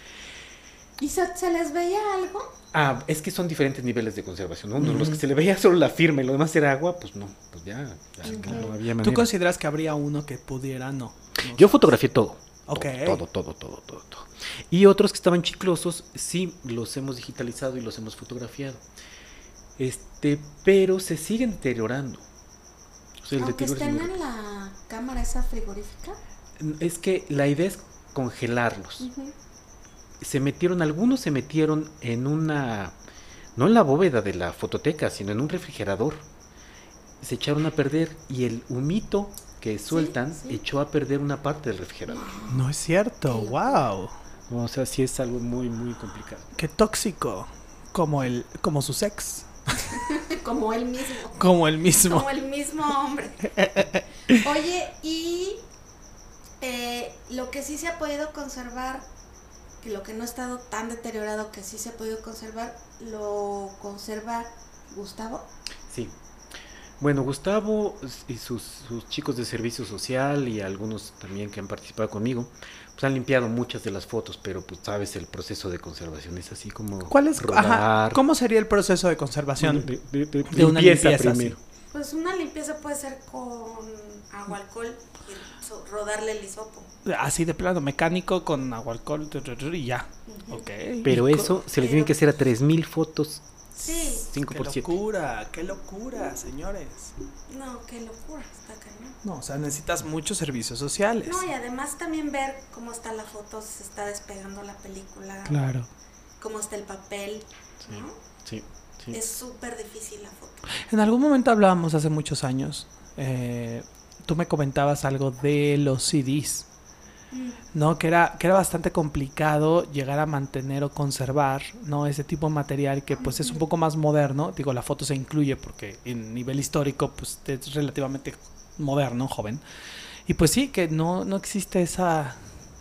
¿Y se, se les veía algo? Ah, es que son diferentes niveles de conservación. ¿no? Los que se le veía solo la firma y lo demás era agua, pues no, pues ya, ya Ok. no había ¿Tú manera. consideras que habría uno que pudiera? No. No. Yo fotografié todo. Ok. Todo, todo, todo, todo, todo. Y otros que estaban chiclosos, sí, los hemos digitalizado y los hemos fotografiado. Este, pero se siguen deteriorando. El Aunque estén en la cámara esa frigorífica. Es que la idea es congelarlos. Se metieron, algunos se metieron en una, no en la bóveda de la fototeca, sino en un refrigerador. Se echaron a perder y el humito que sueltan sí. echó a perder una parte del refrigerador. No es cierto. Wow. O sea, sí es algo muy, muy complicado. Qué tóxico. Como el, como su sex. Como él mismo. Como el mismo. Como el mismo hombre. Oye, y eh, lo que sí se ha podido conservar, que lo que no ha estado tan deteriorado que sí se ha podido conservar, lo conserva Gustavo. Sí. Bueno, Gustavo y sus, sus chicos de servicio social y algunos también que han participado conmigo, pues han limpiado muchas de las fotos, pero pues sabes, el proceso de conservación es así como ¿Cuál es? Ajá. rodar. ¿Cómo sería el proceso de conservación? De, de- de- De una limpieza limpieza, primero. Pues una limpieza puede ser con agua, alcohol y rodarle el hisopo. Así de plano, mecánico con agua, alcohol y ya. Ok. Pero ¿Y co- eso se le tienen que hacer a 3000 fotos Sí. 5 Qué por 7. locura, qué locura, señores. No, qué locura. No, o sea, necesitas muchos servicios sociales. No, y además también ver cómo está la foto, si se está despegando la película, Claro. cómo está el papel, ¿no? Sí, sí. Es súper difícil la foto. En algún momento hablábamos hace muchos años. eh, tú me comentabas algo de los CDs. Mm. ¿no? Que era, que era bastante complicado llegar a mantener o conservar, ¿no? Ese tipo de material que pues es un poco más moderno. Digo, la foto se incluye porque en nivel histórico pues es relativamente moderno, joven. Y pues sí, que no, no existe esa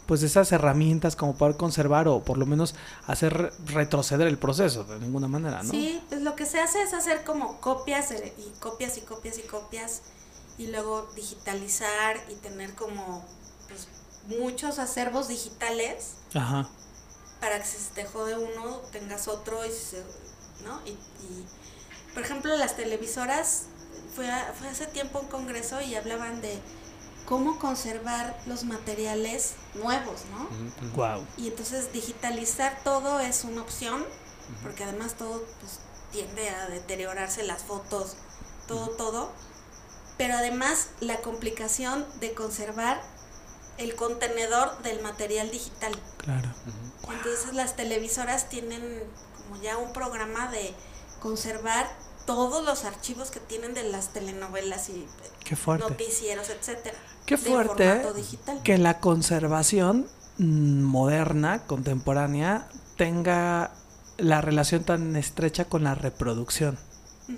pues esas herramientas como poder conservar o por lo menos hacer re- retroceder el proceso de ninguna manera, ¿no? Sí, pues lo que se hace es hacer como copias eh, y copias y copias y copias y luego digitalizar y tener como pues, muchos acervos digitales Ajá. para que si se te jode uno tengas otro y ¿no? Y, y, por ejemplo las televisoras fue, a- fue hace tiempo un congreso y hablaban de cómo conservar los materiales nuevos, ¿no? Wow. Y entonces digitalizar todo es una opción, porque además todo pues, tiende a deteriorarse las fotos, todo, todo. Pero además la complicación de conservar el contenedor del material digital. Claro. Entonces las televisoras tienen como ya un programa de conservar todos los archivos que tienen de las telenovelas y Qué fuerte. noticieros, etcétera. Qué fuerte digital. que la conservación moderna, contemporánea, tenga la relación tan estrecha con la reproducción,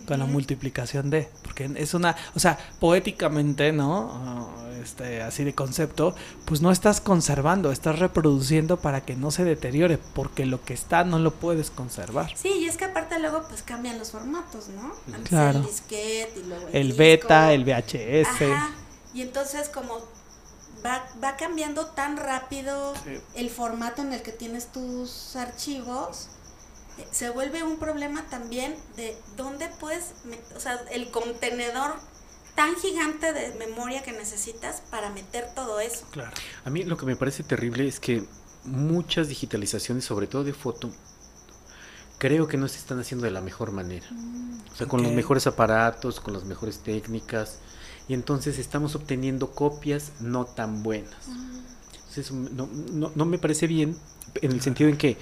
con la multiplicación de, porque es una, o sea, poéticamente, ¿no? Ah, Este, así de concepto, pues no estás conservando, estás reproduciendo para que no se deteriore, porque lo que está no lo puedes conservar. Sí, y es que aparte luego pues cambian los formatos, ¿no? Antes Claro. el disquete y luego el, El disco. beta, el VHS. Ajá. Y entonces como va, va cambiando tan rápido Sí. el formato en el que tienes tus archivos, se vuelve un problema también de dónde puedes, o sea, el contenedor tan gigante de memoria que necesitas para meter todo eso. Claro. A mí lo que me parece terrible es que muchas digitalizaciones, sobre todo de foto, creo que no se están haciendo de la mejor manera. O sea, con los mejores aparatos, con las mejores técnicas. Y entonces estamos obteniendo copias no tan buenas. Entonces, eso no, no- no me parece bien en el sentido en que,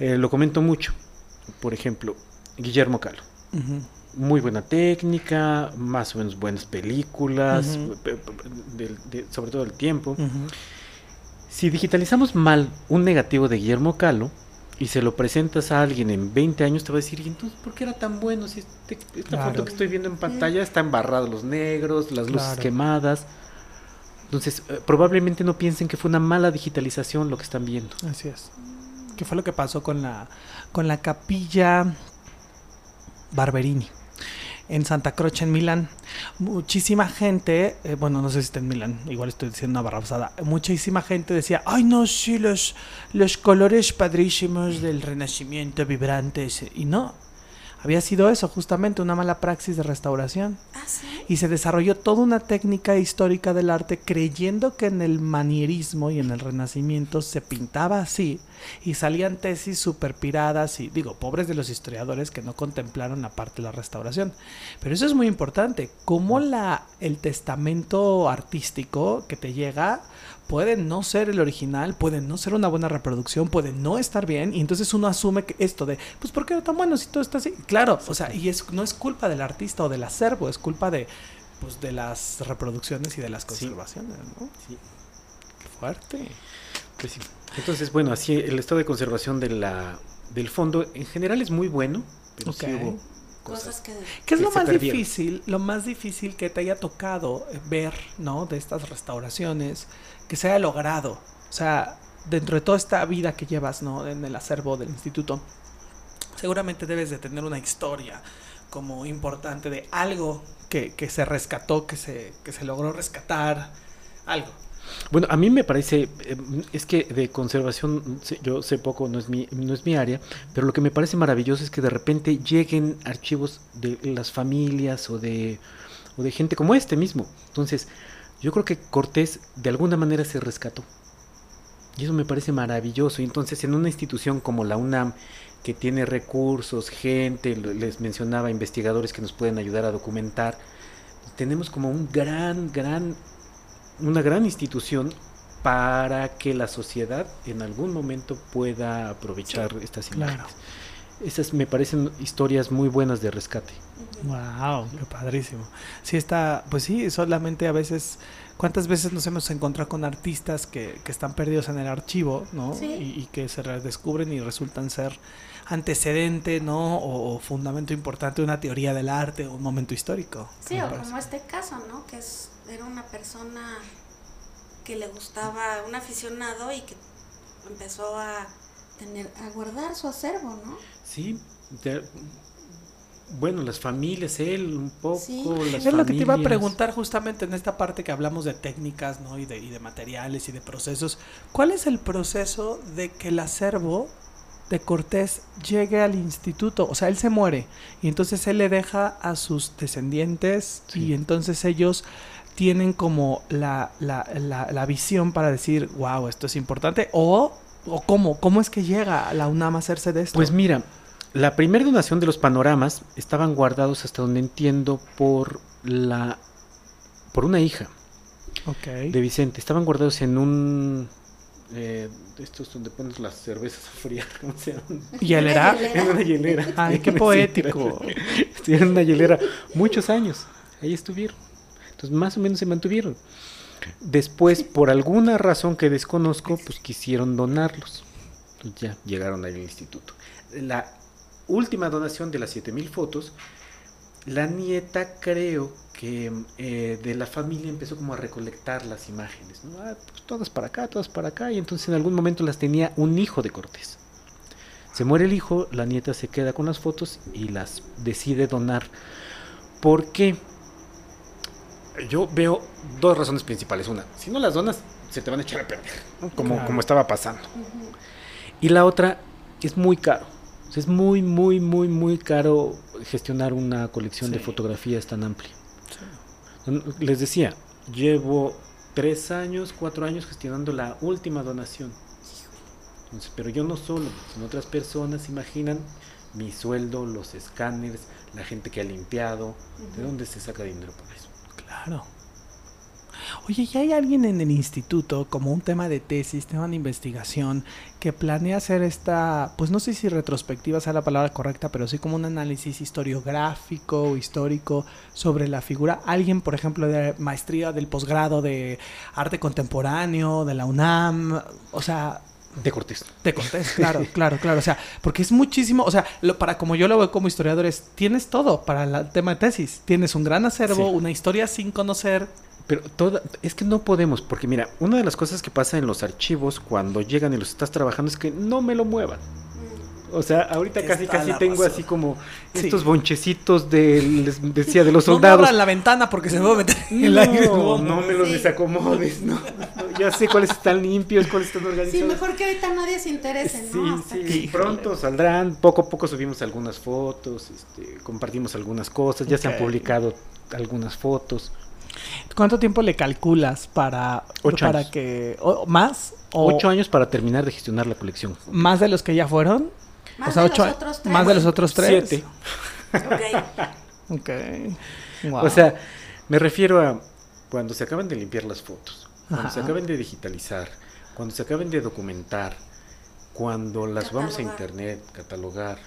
eh, lo comento mucho, por ejemplo, Guillermo Calo. Muy buena técnica, más o menos buenas películas, de- sobre todo el tiempo. Si digitalizamos mal un negativo de Guillermo Calo y se lo presentas a alguien en 20 años, te va a decir, ¿y entonces por qué era tan bueno? Si este- esta Claro. foto que estoy viendo en pantalla está embarrado los negros, las luces Claro. quemadas. Entonces, eh, probablemente no piensen que fue una mala digitalización lo que están viendo. Así es. ¿Qué fue lo que pasó con la, con la capilla Barberini? En Santa Croce, en Milán. Muchísima gente, eh, bueno, no sé si está en Milán, igual estoy diciendo una barrabasada. Muchísima gente decía, ay no, sí, los, los colores padrísimos del renacimiento, vibrantes. Y no, había sido eso, justamente una mala praxis de restauración Ah, sí. y se desarrolló toda una técnica histórica del arte creyendo que en el manierismo y en el renacimiento se pintaba así y salían tesis super piradas y digo, pobres de los historiadores que no contemplaron la parte de la restauración. Pero eso es muy importante, cómo la el testamento artístico que te llega puede no ser el original, puede no ser una buena reproducción, puede no estar bien, y entonces uno asume que esto de, pues ¿por qué era tan bueno si todo está así? Claro, o sea, y es, no es culpa del artista o del acervo, es culpa de, pues, de las reproducciones y de las conservaciones, ¿no? Sí. Qué fuerte. Pues sí. Entonces, bueno, así el estado de conservación de la, del fondo en general es muy bueno, pero sí Ok. hubo Cosas cosas. que... ¿Qué es que lo más perdieron. difícil, lo más difícil que te haya tocado ver, ¿no? De estas restauraciones, que se haya logrado. O sea, dentro de toda esta vida que llevas, ¿no? En el acervo del instituto, seguramente debes de tener una historia como importante de algo que, que se rescató, que se, que se logró rescatar, algo. Bueno, a mí me parece, eh, es que de conservación yo sé poco, no es, mi, no es mi área, pero lo que me parece maravilloso es que de repente lleguen archivos de las familias o de, o de gente como este mismo. Entonces, yo creo que Cortés de alguna manera se rescató. Y eso me parece maravilloso. Y entonces, en una institución como la UNAM, que tiene recursos, gente, les mencionaba investigadores que nos pueden ayudar a documentar. Tenemos como un gran, gran, una gran institución para que la sociedad en algún momento pueda aprovechar estas Claro. imágenes. Esas me parecen historias muy buenas de rescate. Wow, qué padrísimo. Sí está, pues sí, solamente a veces, ¿cuántas veces nos hemos encontrado con artistas que, que están perdidos en el archivo, ¿no? Sí. Y, y que se redescubren y resultan ser antecedente, ¿no? O, o fundamento importante de una teoría del arte o un momento histórico. Sí, o parece. como este caso, ¿no? Que es, era una persona que le gustaba, un aficionado y que empezó a tener, a guardar su acervo, ¿no? Sí, de- bueno, las familias, él un poco, Sí. las Es lo que te iba a preguntar justamente en esta parte que hablamos de técnicas, ¿no? Y de, y de materiales y de procesos. ¿Cuál es el proceso de que el acervo de Cortés llegue al instituto? O sea, él se muere y entonces él le deja a sus descendientes Sí. y entonces ellos tienen como la, la, la, la visión para decir, wow, esto es importante. O, o cómo, cómo es que llega a la UNAM a hacerse de esto. Pues mira, la primera donación de los panoramas estaban guardados hasta donde entiendo por la por una hija ok. de Vicente. Estaban guardados en un eh, estos donde pones las cervezas a fríar, ¿cómo se llama? ¿Y él era? En una hielera. Ay, qué poético. Estuvieron en una hielera muchos años. Ahí estuvieron. Entonces, más o menos se mantuvieron. Después, por alguna razón que desconozco, pues quisieron donarlos. Entonces, ya llegaron ahí al instituto. La última donación de las 7000 fotos, la nieta creo que eh, de la familia empezó como a recolectar las imágenes. ¿no? Ah, pues todas para acá, todas para acá. Y entonces en algún momento las tenía un hijo de Cortés. Se muere el hijo, la nieta se queda con las fotos y las decide donar. ¿Por qué? Yo veo dos razones principales. Una, si no las donas, se te van a echar a perder, ¿no? como, Claro. como estaba pasando. Y la otra, es muy caro. O sea, es muy, muy, muy, muy caro gestionar una colección de fotografías tan amplia. Les decía, llevo tres años, cuatro años gestionando la última donación. Entonces, pero yo no solo, sino otras personas imaginan mi sueldo, los escáneres, la gente que ha limpiado. ¿De dónde se saca dinero para eso? Claro. Oye, ¿y hay alguien en el instituto, como un tema de tesis, tema de investigación, que planea hacer esta, pues no sé si retrospectiva sea la palabra correcta, pero sí como un análisis historiográfico o histórico sobre la figura? ¿Alguien, por ejemplo, de maestría del posgrado de arte contemporáneo, de la UNAM? O sea, De Cortés. te Cortés, claro, claro, claro. O sea, porque es muchísimo, o sea, lo, para como yo lo veo como historiador, es, tienes todo para la- el tema de tesis. Tienes un gran acervo, Sí. una historia sin conocer. Pero toda, es que no podemos, porque mira, una de las cosas que pasa en los archivos cuando llegan y los estás trabajando es que no me lo muevan. O sea, ahorita casi Está casi tengo razón. así como Sí. estos bonchecitos de, les decía, de los No me soldados. abran la ventana porque se me va a meter el No, aire. no me los Sí. desacomodes, no, no, ya sé cuáles están limpios, cuáles están organizados. Sí, mejor que ahorita nadie se interese, Sí, ¿no? Hasta sí, que- pronto saldrán, poco a poco subimos algunas fotos, este, compartimos algunas cosas, ya se han publicado algunas fotos. ¿Cuánto tiempo le calculas para, Ocho para años. que... o- ¿Más? O Ocho años para terminar de gestionar la colección. ¿Más de los que ya fueron? Más o sea, de ocho los otros tres. ¿Más de los otros tres? Siete. Ok. Ok. Wow. O sea, me refiero a cuando se acaban de limpiar las fotos, cuando se acaben de digitalizar, cuando se acaben de documentar, cuando las subamos a internet, catalogar.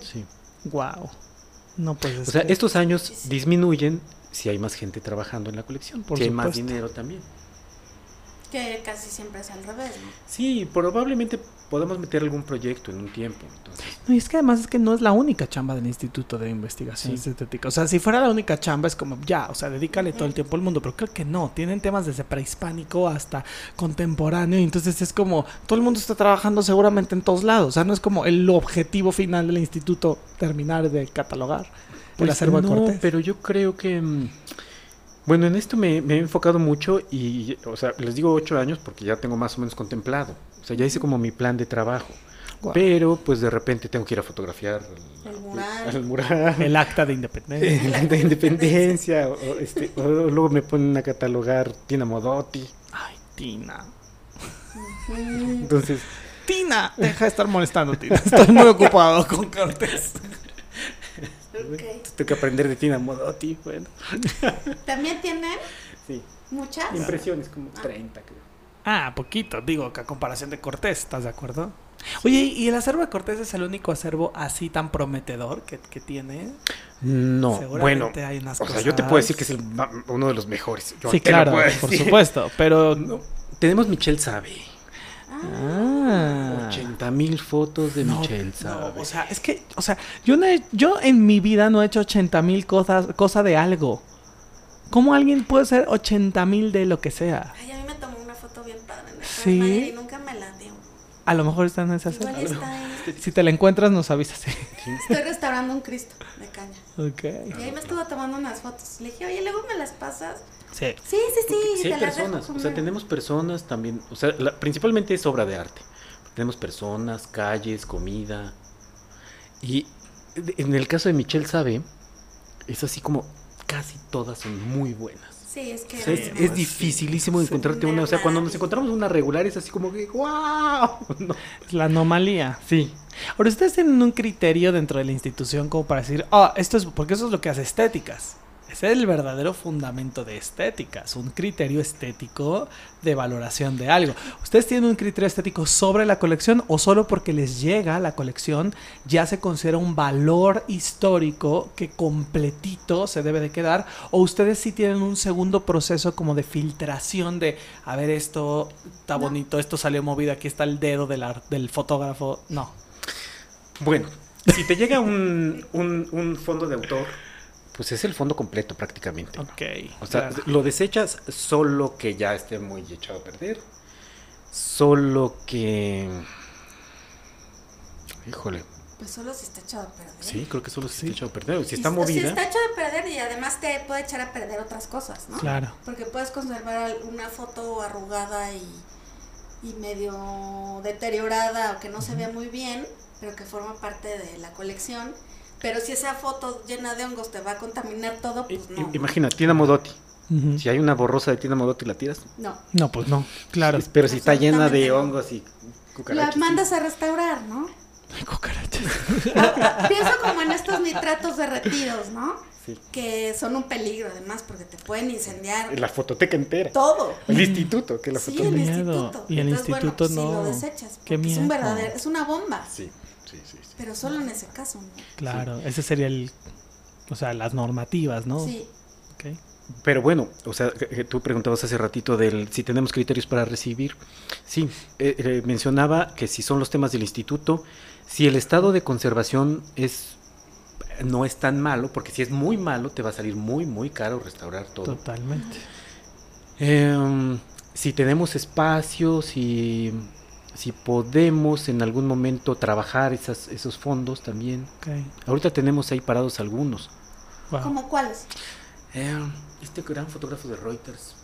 Sí. Wow. No, es O sea, que- estos años Sí, sí. disminuyen si hay más gente trabajando en la colección, Por si hay más dinero también. Que casi siempre es al revés, ¿no? Sí, probablemente podamos meter algún proyecto en un tiempo. Entonces, No, y es que además es que no es la única chamba del Instituto de Investigaciones Sí. Estéticas. O sea, si fuera la única chamba es como, ya, o sea, dedícale todo el tiempo al mundo, pero creo que no. Tienen temas desde prehispánico hasta contemporáneo, y entonces es como, todo el mundo está trabajando seguramente en todos lados. O sea, no es como el objetivo final del instituto terminar de catalogar el Pues acervo de no, Cortés. pero yo creo que... mm, Bueno, en esto me, me he enfocado mucho y, o sea, les digo ocho años porque ya tengo más o menos contemplado. O sea, ya hice como mi plan de trabajo. Pero, pues de repente tengo que ir a fotografiar El mural. al mural. El acta de independencia. el acta de independencia. o, o, este, o luego me ponen a catalogar Tina Modotti. Ay, Tina. Entonces, Tina, deja de estar molestando, Tina. Estoy muy ocupado con Cortés. Ok. Tengo que aprender de Tina Modotti, bueno. ¿También tienen Sí. muchas? Impresiones, como 30, creo. Ah, poquito, digo, que a comparación de Cortés, ¿estás de acuerdo? Oye, ¿y el acervo de Cortés es el único acervo así tan prometedor que, que tiene? No, Seguramente bueno. hay unas o sea, yo te cosas- puedo decir que es el ma- uno de los mejores. Yo sí, claro, por supuesto, pero... No, Tenemos Michelle Sabe. Ah. 80 mil fotos de No, Michelle no, Sabe. o sea, es que, o sea, yo, no he- yo en mi vida no he hecho 80 mil cosas, cosa de algo. ¿Cómo alguien puede ser 80 mil de lo que sea? Ay, a mí me tomó una foto bien padre en el Sí. Madrid y nunca me la dio. A lo mejor está en ese Igual acervo. está ahí. Si te la encuentras, nos avisas. Estoy restaurando un Cristo de caña. ok. Y ahí me estuvo tomando unas fotos. Le dije, oye, luego me las pasas. Sí. Sí, sí, sí. Hay personas, o sea, tenemos personas también, o sea, la- principalmente es obra de arte. Tenemos personas, calles, comida. Y en el caso de Michelle Sabe, es así como casi todas son muy buenas. Sí, es que. O sea, es, es dificilísimo Sí. encontrarte una. O sea, cuando nos encontramos una regular es así como que ¡wow! No. Es la anomalía. Sí. Ahora, ustedes tienen un criterio dentro de la institución como para decir, ah, esto es, porque eso es lo que hace estéticas. Es el verdadero fundamento de estéticas, un criterio estético de valoración de algo. ¿Ustedes tienen un criterio estético sobre la colección o solo porque les llega la colección ya se considera un valor histórico que completito se debe de quedar? ¿O ustedes sí tienen un segundo proceso como de filtración de, a ver, esto está bonito, esto salió movido, aquí está el dedo del, del fotógrafo? No. Bueno, si te llega un, un, un fondo de autor, pues es el fondo completo prácticamente. Ok. O sea, claro. lo desechas solo que ya esté muy echado a perder. Solo que. Híjole. Pues solo si está echado a perder. Sí, creo que solo si Sí. está echado a perder. Si Y está si- movida. Si está echado a perder y además te puede echar a perder otras cosas, ¿no? Claro. Porque puedes conservar una foto arrugada y, y medio deteriorada o que no se vea muy bien, pero que forma parte de la colección. Pero si esa foto llena de hongos te va a contaminar todo, pues no. Imagina, Tina Modotti. Si hay una borrosa de Tina Modotti, ¿la tiras? No. No, pues no. Claro. Pero si está llena de hongos y La cucarachas. sí. mandas a restaurar, ¿no? Ay, cucarachas. Pienso como en estos nitratos derretidos, ¿no? Sí. Que son un peligro además porque te pueden incendiar La fototeca entera. todo. El instituto, que la Sí, fototeca. el Miedo. instituto. Y el Entonces, bueno, instituto pues, si no. lo desechas. Qué porque es un miedo. verdadero, es una bomba. Sí, sí, sí. sí. Pero solo en ese caso, ¿no? Claro, ese sería el. O sea, las normativas, ¿no? Sí. Ok. Pero bueno, o sea, tú preguntabas hace ratito del si tenemos criterios para recibir. Sí, eh, eh, mencionaba que si son los temas del instituto, si el estado de conservación es no es tan malo, porque si es muy malo te va a salir muy muy caro restaurar todo. Totalmente. Em, si tenemos espacio, si si podemos en algún momento trabajar esas, esos fondos también. Ahorita tenemos ahí parados algunos. Wow. ¿Como cuáles? Em, este gran fotógrafo de Reuters.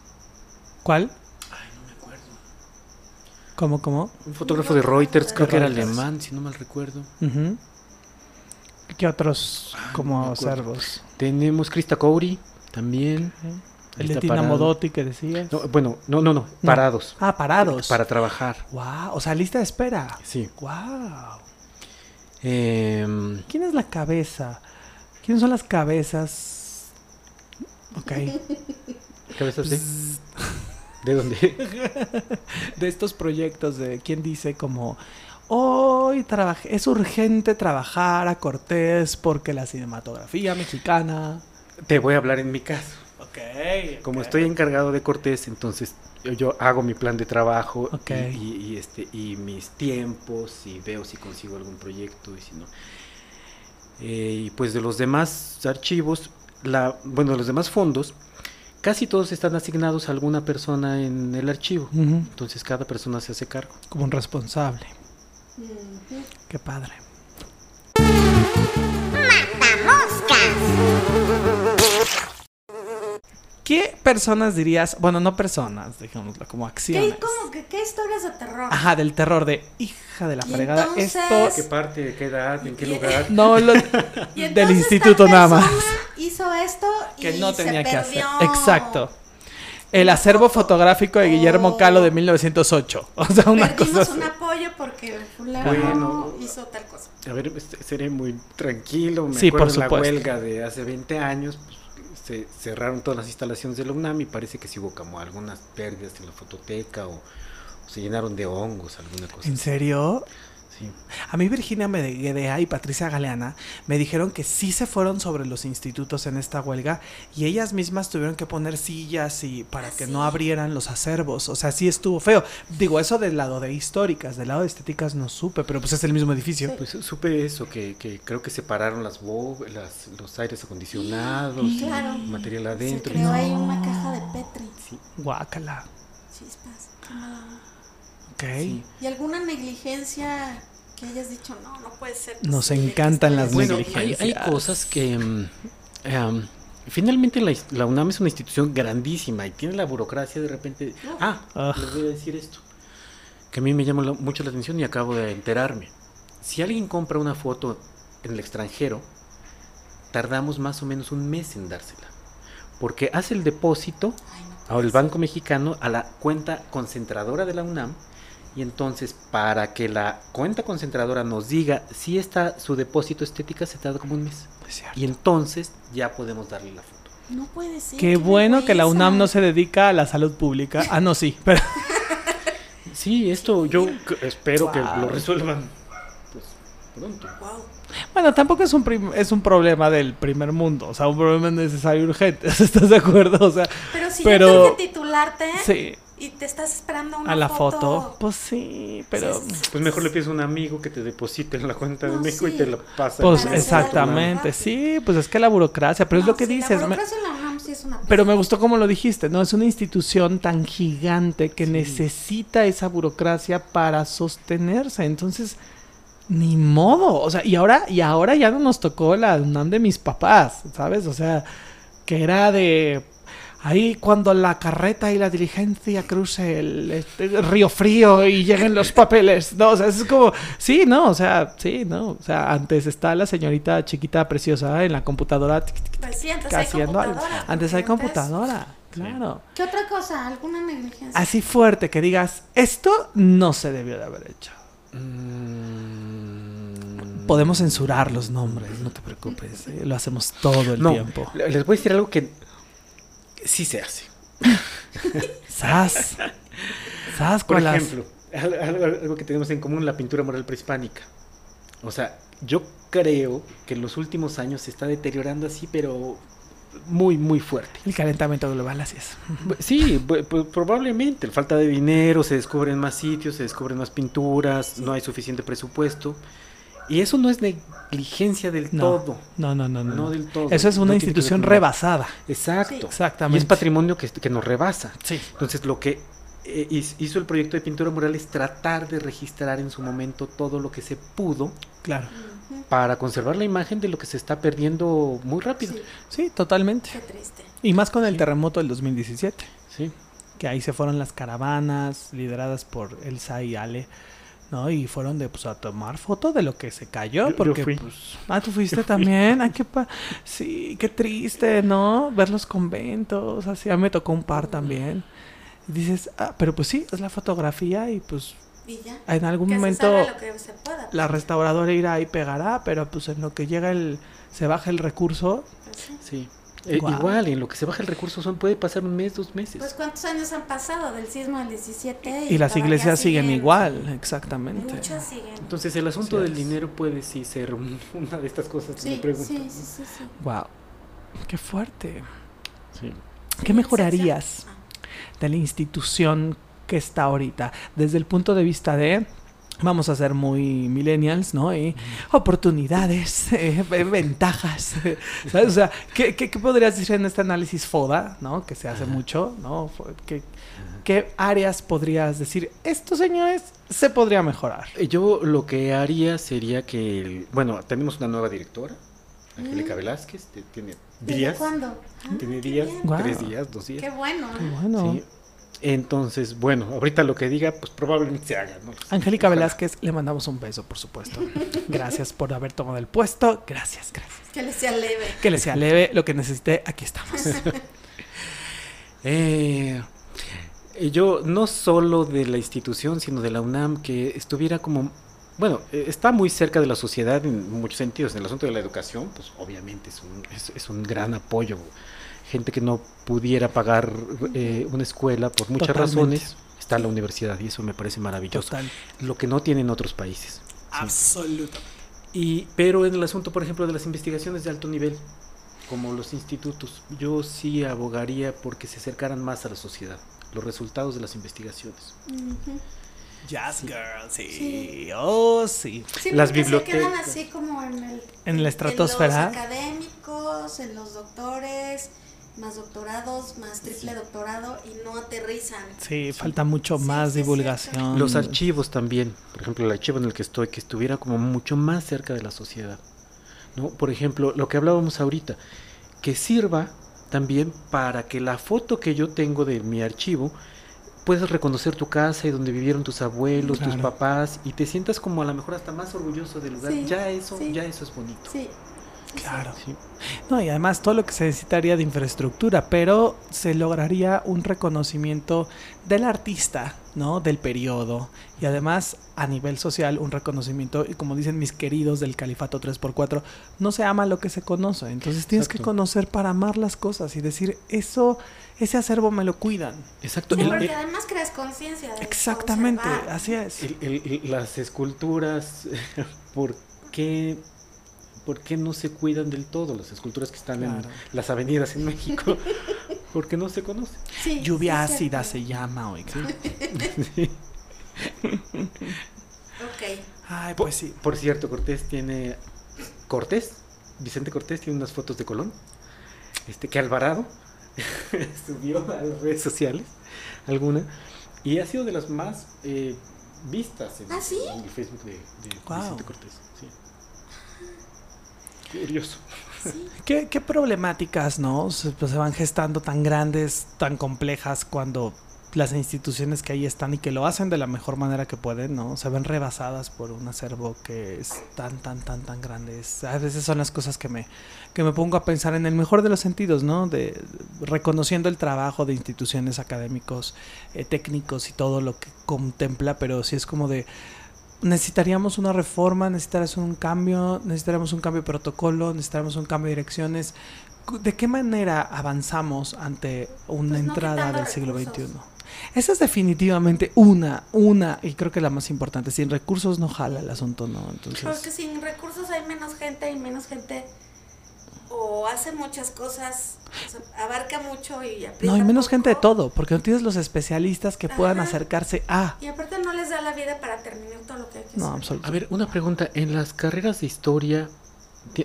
¿Cuál? Ay, no me acuerdo. ¿Cómo, cómo? Un fotógrafo de Reuters, creo que era alemán, si no mal recuerdo. Ujú. ¿Qué otros Ay, no me como acuerdo. servos? Tenemos Krista Cowry, también. El de Tina. Modotti que decías. No, bueno, no, no, no, parados. Ah, parados. Para trabajar, Wow, o sea, lista de espera. sí. Wow. Em, ¿Quién es la cabeza? ¿Quiénes son las cabezas? Ok. ¿Cabezas de? ¿De dónde? de estos proyectos de quién dice como hoy trabajé, es urgente trabajar a Cortés porque la cinematografía mexicana. Te voy a hablar en mi caso. Como estoy encargado de Cortés, entonces yo, yo hago mi plan de trabajo y, y- y, este y mis tiempos y veo si consigo algún proyecto y si no. Eh, y pues de los demás archivos, la, bueno, de los demás fondos, casi todos están asignados a alguna persona en el archivo. Entonces cada persona se hace cargo. Como un responsable. Qué padre. ¿Qué personas dirías? Bueno, no personas, dejémoslo como acciones. ¿Qué, como que, ¿Qué historias de terror? Ajá, del terror de hija de la fregada. entonces- Esto ¿Qué parte? ¿Qué edad? ¿En qué Y- lugar? no lo Y del instituto nada más. Hizo esto que y no se tenía que hacer. Exacto. El acervo fotográfico de Guillermo Oh. Calo de 1908. O sea, una Perdimos cosa así. una apoyo porque fulano Bueno. hizo tal cosa. A ver, este, seré muy tranquilo. Me Sí, por acuerdo la supuesto. huelga de hace 20 años, pues, se cerraron todas las instalaciones de la UNAM y parece que sí hubo como algunas pérdidas en la fototeca o, o se llenaron de hongos, alguna cosa. ¿En así. Sí. A mí Virginia Medellea y Patricia Galeana me dijeron que sí se fueron sobre los institutos en esta huelga y ellas mismas tuvieron que poner sillas y para Ah, que sí. no abrieran los acervos. O sea, sí estuvo feo. Digo, eso del lado de históricas, del lado de estéticas no supe, pero pues es el mismo edificio. Pues supe eso, que, que creo que separaron las, las los aires acondicionados, y Claro. material Se adentro. creó No. una caja de Petri. Sí, Guácala. Chispas. qué mala onda. Ok. sí. ¿Y alguna negligencia que hayas dicho, no, no puede ser? Nos posible encantan las Bueno, sido"? hay, hay negligencias. cosas que... em, finalmente la, la UNAM es una institución grandísima y tiene la burocracia de repente... Ah, Ah. les voy a decir esto, que a mí me llama la- mucho la atención y acabo de enterarme. Si alguien compra una foto en el extranjero, tardamos más o menos un mes en dársela. Porque hace el depósito Ay, no al Banco Mexicano a la cuenta concentradora de la UNAM y entonces para que la cuenta concentradora nos diga si está su depósito estética se tarda como un mes y entonces ya podemos darle la foto. No puede ser. Qué bueno que la. UNAM no se dedica a la salud pública. Ah, no, sí, pero Sí, esto yo espero que lo resuelvan pues pronto. Wow. bueno, tampoco es un prim- es un problema del primer mundo, o sea, un problema necesario y urgente, ¿estás de acuerdo? O sea, Pero si Pero- ya te urge titularte sí, y te estás esperando una a la foto, pues sí, pero Sí, sí, Pues mejor le pides a un amigo que te deposite en la cuenta de México y sí. te la pasa. pues exactamente, sí, pues es que la burocracia, pero es lo que sí, dices, La me- burocracia en la UNAM sí es una pero me gustó como lo dijiste, ¿no? Es una institución tan gigante que necesita esa burocracia para sostenerse. Entonces, ni modo. O sea, y ahora, y ahora ya no nos tocó la UNAM de mis papás, ¿sabes? O sea, que era de. Ahí cuando la carreta y la diligencia cruce el, este, río frío y lleguen los papeles, ¿no? O sea, es como, sí, no, o sea, sí, no, o sea, antes está la señorita chiquita preciosa en la computadora tic, tic, Pues sí, antes hay haciendo algo. computadora. Antes hay computadora, claro. ¿Qué otra cosa? ¿Alguna negligencia? Así fuerte que digas, esto no se debió de haber hecho. Mm, Podemos censurar los nombres, no te preocupes, eh, lo hacemos todo el no, tiempo. les voy a decir algo que sí se hace. Sas. Sas Por ejemplo, al- algo, algo que tenemos en común, la pintura mural prehispánica. O sea, yo creo que en los últimos años se está deteriorando así, pero muy, muy fuerte. El calentamiento global, así es. Sí, probablemente. La falta de dinero, se descubren más sitios, se descubren más pinturas, no hay suficiente presupuesto. Y eso no es negligencia del No, todo. no, no, no, no. No del todo. Eso es una institución rebasada. Exacto. Sí. Exactamente. Y es patrimonio que, que nos rebasa. Sí. Entonces, lo que eh, hizo el proyecto de pintura mural es tratar de registrar en su momento todo lo que se pudo Claro. Para conservar la imagen de lo que se está perdiendo muy rápido. Sí, Sí, totalmente. qué triste. Y más con el terremoto del 2017. Sí. que ahí se fueron las caravanas lideradas por Elsa y Ale, ¿no? Y fueron de pues a tomar foto de lo que se cayó, Yo- yo porque fui. pues ah, tú fuiste también, ah, qué pa sí, qué triste, ¿no? Ver los conventos, así a mí me tocó un par también. Y dices, ah, pero pues sí, es la fotografía y pues Y ya. en algún que momento se salga lo que se pueda. la restauradora irá y pegará, pero pues en lo que llega el se baja el recurso, Pues, sí. Eh. Igual, en lo que se baja el recurso son puede pasar un mes, dos meses. Pues cuántos años han pasado del sismo del 17 y las todavía iglesias siguen igual, exactamente. Muchas siguen. Entonces, el asunto del dinero puede sí ser un- una de estas cosas que me pregunto. sí, sí, sí, sí. Wow. Qué fuerte. Sí. ¿Qué Sí, mejorarías de la institución que está ahorita? Desde el punto de vista de, vamos a ser muy millennials, ¿no? Y oportunidades, eh, ve- ventajas. ¿Sabes? O sea, ¿qué, qué, qué podrías decir en este análisis FODA, ¿no? Que se hace mucho, ¿no? ¿Qué, ¿Qué áreas podrías decir, estos señores se podría mejorar? Eh, Yo lo que haría sería que, el- bueno, tenemos una nueva directora, Angélica Velázquez, que tiene ¿Desde días. cuándo? Ah, Tiene qué días, tres días, dos días. Qué bueno. Qué bueno. Sí. Entonces, bueno, ahorita lo que diga, pues probablemente se haga, ¿no? Angélica Ojalá. Velázquez, le mandamos un beso, por supuesto. Gracias por haber tomado el puesto. Gracias, gracias. Que le sea leve. Que le sea leve lo que necesite, aquí estamos. Eh, eh, yo no solo de la institución, sino de la UNAM, que estuviera como, bueno, eh, está muy cerca de la sociedad en muchos sentidos. En el asunto de la educación, pues obviamente es un, es, es un gran apoyo. Gente que no pudiera pagar eh, una escuela por muchas Totalmente. razones, está la universidad y eso me parece maravilloso. Total. Lo que no tienen otros países. Absoluto. Y, pero en el asunto, por ejemplo, de las investigaciones de alto nivel, como los institutos, yo sí abogaría porque se acercaran más a la sociedad, los resultados de las investigaciones. Ujú. Jazz Girl, sí. Sí. Oh, sí. Sí, Las se quedan bibliotecas. así como en el En la estratosfera. En los académicos, en los doctores, más doctorados, más triple doctorado y no aterrizan. Sí, falta mucho Sí, más sí divulgación. Los archivos también, por ejemplo, el archivo en el que estoy, que estuviera como mucho más cerca de la sociedad. ¿no? Por ejemplo, lo que hablábamos ahorita, que sirva también para que la foto que yo tengo de mi archivo puedas reconocer tu casa y donde vivieron tus abuelos, tus papás y te sientas como a lo mejor hasta más orgulloso del lugar. Sí, ya eso, sí. ya eso es bonito. Sí. Claro. Sí. No, y además todo lo que se necesitaría de infraestructura, pero se lograría un reconocimiento del artista, ¿no? Del periodo. Y además, a nivel social, un reconocimiento, y como dicen mis queridos del Califato 3x4, no se ama lo que se conoce. Entonces tienes que conocer para amar las cosas y decir, eso, ese acervo me lo cuidan. Exacto. Sí, El- porque el- además creas conciencia de Exactamente, observar. así es. El- el- el- las esculturas, ¿por qué, ¿por qué no se cuidan del todo? Las esculturas que están Claro. en las avenidas en México, porque no se conocen. Sí, Lluvia sí, ácida se llama, oiga. Ok. Ay, Por, pues sí. por cierto, Cortés tiene. Cortés, Vicente Cortés tiene unas fotos de Colón, este que Alvarado subió a las redes sociales, alguna, y ha sido de las más eh, vistas en, ¿Ah, sí? en el Facebook de. Vicente Cortés. sí. Curioso. ¿Qué, problemáticas, no? Se, pues, se van gestando tan grandes, tan complejas cuando las instituciones que ahí están y que lo hacen de la mejor manera que pueden, ¿no? Se ven rebasadas por un acervo que es tan, tan, tan, tan grande. A veces son las cosas que me, que me pongo a pensar en el mejor de los sentidos, ¿no? De reconociendo el trabajo de instituciones académicos, eh, técnicos y todo lo que contempla, pero sí es como de necesitaríamos una reforma, necesitaríamos un cambio, necesitaríamos un cambio de protocolo, necesitaríamos un cambio de direcciones. ¿De qué manera avanzamos ante una Pues no entrada del siglo recursos. XXI? Esa es definitivamente una, una, y creo que la más importante. Sin recursos no jala el asunto, ¿no? Porque Entonces, sin recursos hay menos gente y menos gente o hace muchas cosas, o sea, abarca mucho y no hay menos gente de todo, porque no tienes los especialistas que puedan Ajá. acercarse a. Y aparte no les da la vida para terminar todo lo que hay que No, hacer. absolutamente. A ver, una pregunta. ¿En las carreras de historia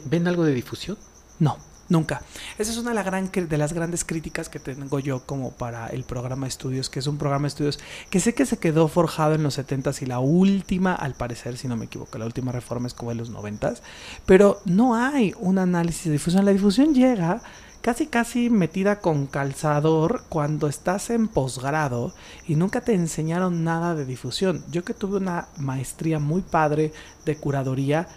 ven algo de difusión? No, nunca. Esa es una de, la gran cri- de las grandes críticas que tengo yo como para el programa de estudios, que es un programa de estudios que sé que se quedó forjado en los 70s y la última, al parecer, si no me equivoco, la última reforma es como en los 90s, pero no hay un análisis de difusión. La difusión llega casi casi metida con calzador cuando estás en posgrado y nunca te enseñaron nada de difusión. Yo que tuve una maestría muy padre de curaduría,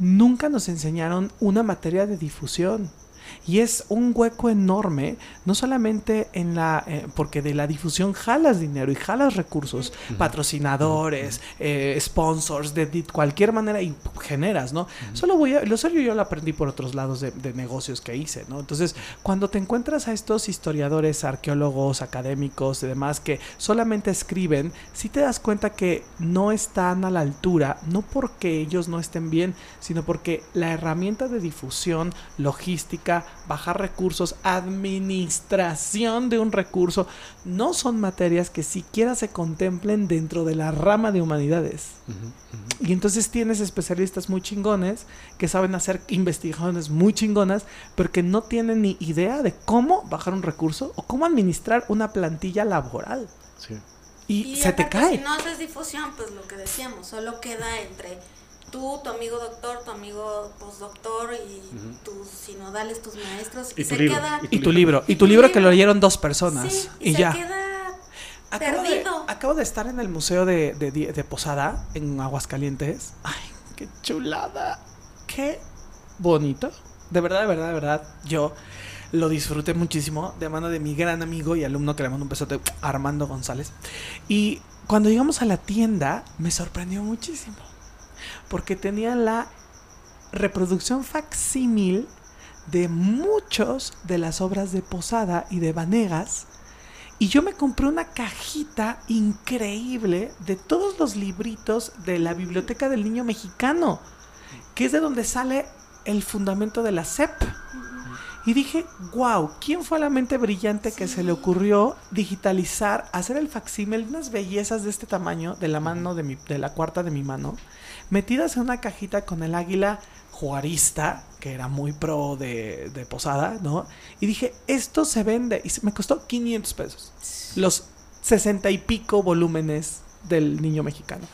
nunca nos enseñaron una materia de difusión. Y es un hueco enorme, no solamente en la, eh, porque de la difusión jalas dinero y jalas recursos, patrocinadores, eh, sponsors, de, de cualquier manera y generas, ¿no? Solo voy a, lo serio yo lo aprendí por otros lados de, de negocios que hice, ¿no? Entonces, cuando te encuentras a estos historiadores, arqueólogos, académicos y demás que solamente escriben, sí te das cuenta que no están a la altura, no porque ellos no estén bien, sino porque la herramienta de difusión, logística, bajar recursos, administración de un recurso, no son materias que siquiera se contemplen dentro de la rama de humanidades. Y entonces tienes especialistas muy chingones que saben hacer investigaciones muy chingonas, pero que no tienen ni idea de cómo bajar un recurso o cómo administrar una plantilla laboral. Sí. Y, Y se te cae. Si no haces difusión, pues lo que decíamos, solo queda entre tú, tu amigo doctor, tu amigo postdoctor y Ujú. tus sinodales, tus maestros. Y tu se libro, queda. Y tu libro, y tu libro que lo leyeron dos personas. Sí, y se ya. queda Acabo de, perdido. acabo de estar en el museo de, de- de Posada, en Aguascalientes. Ay, qué chulada. Qué bonito. De verdad, de verdad, de verdad. Yo lo disfruté muchísimo de mano de mi gran amigo y alumno que le mando un besote, Armando González. Y cuando llegamos a la tienda, me sorprendió muchísimo. Porque tenía la reproducción facsímil de muchos de las obras de Posada y de Vanegas. Y yo me compré una cajita increíble de todos los libritos de la Biblioteca del Niño Mexicano, que es de donde sale el fundamento de la CEP. Y dije, wow, ¿quién fue la mente brillante que se le ocurrió digitalizar, hacer el facsímil de unas bellezas de este tamaño, de la mano de mi, de la cuarta de mi mano, metidas en una cajita con el águila juarista, que era muy pro de, de posada, ¿no? Y dije, esto se vende. Y me costó 500 pesos. Los 60 y pico volúmenes del niño mexicano.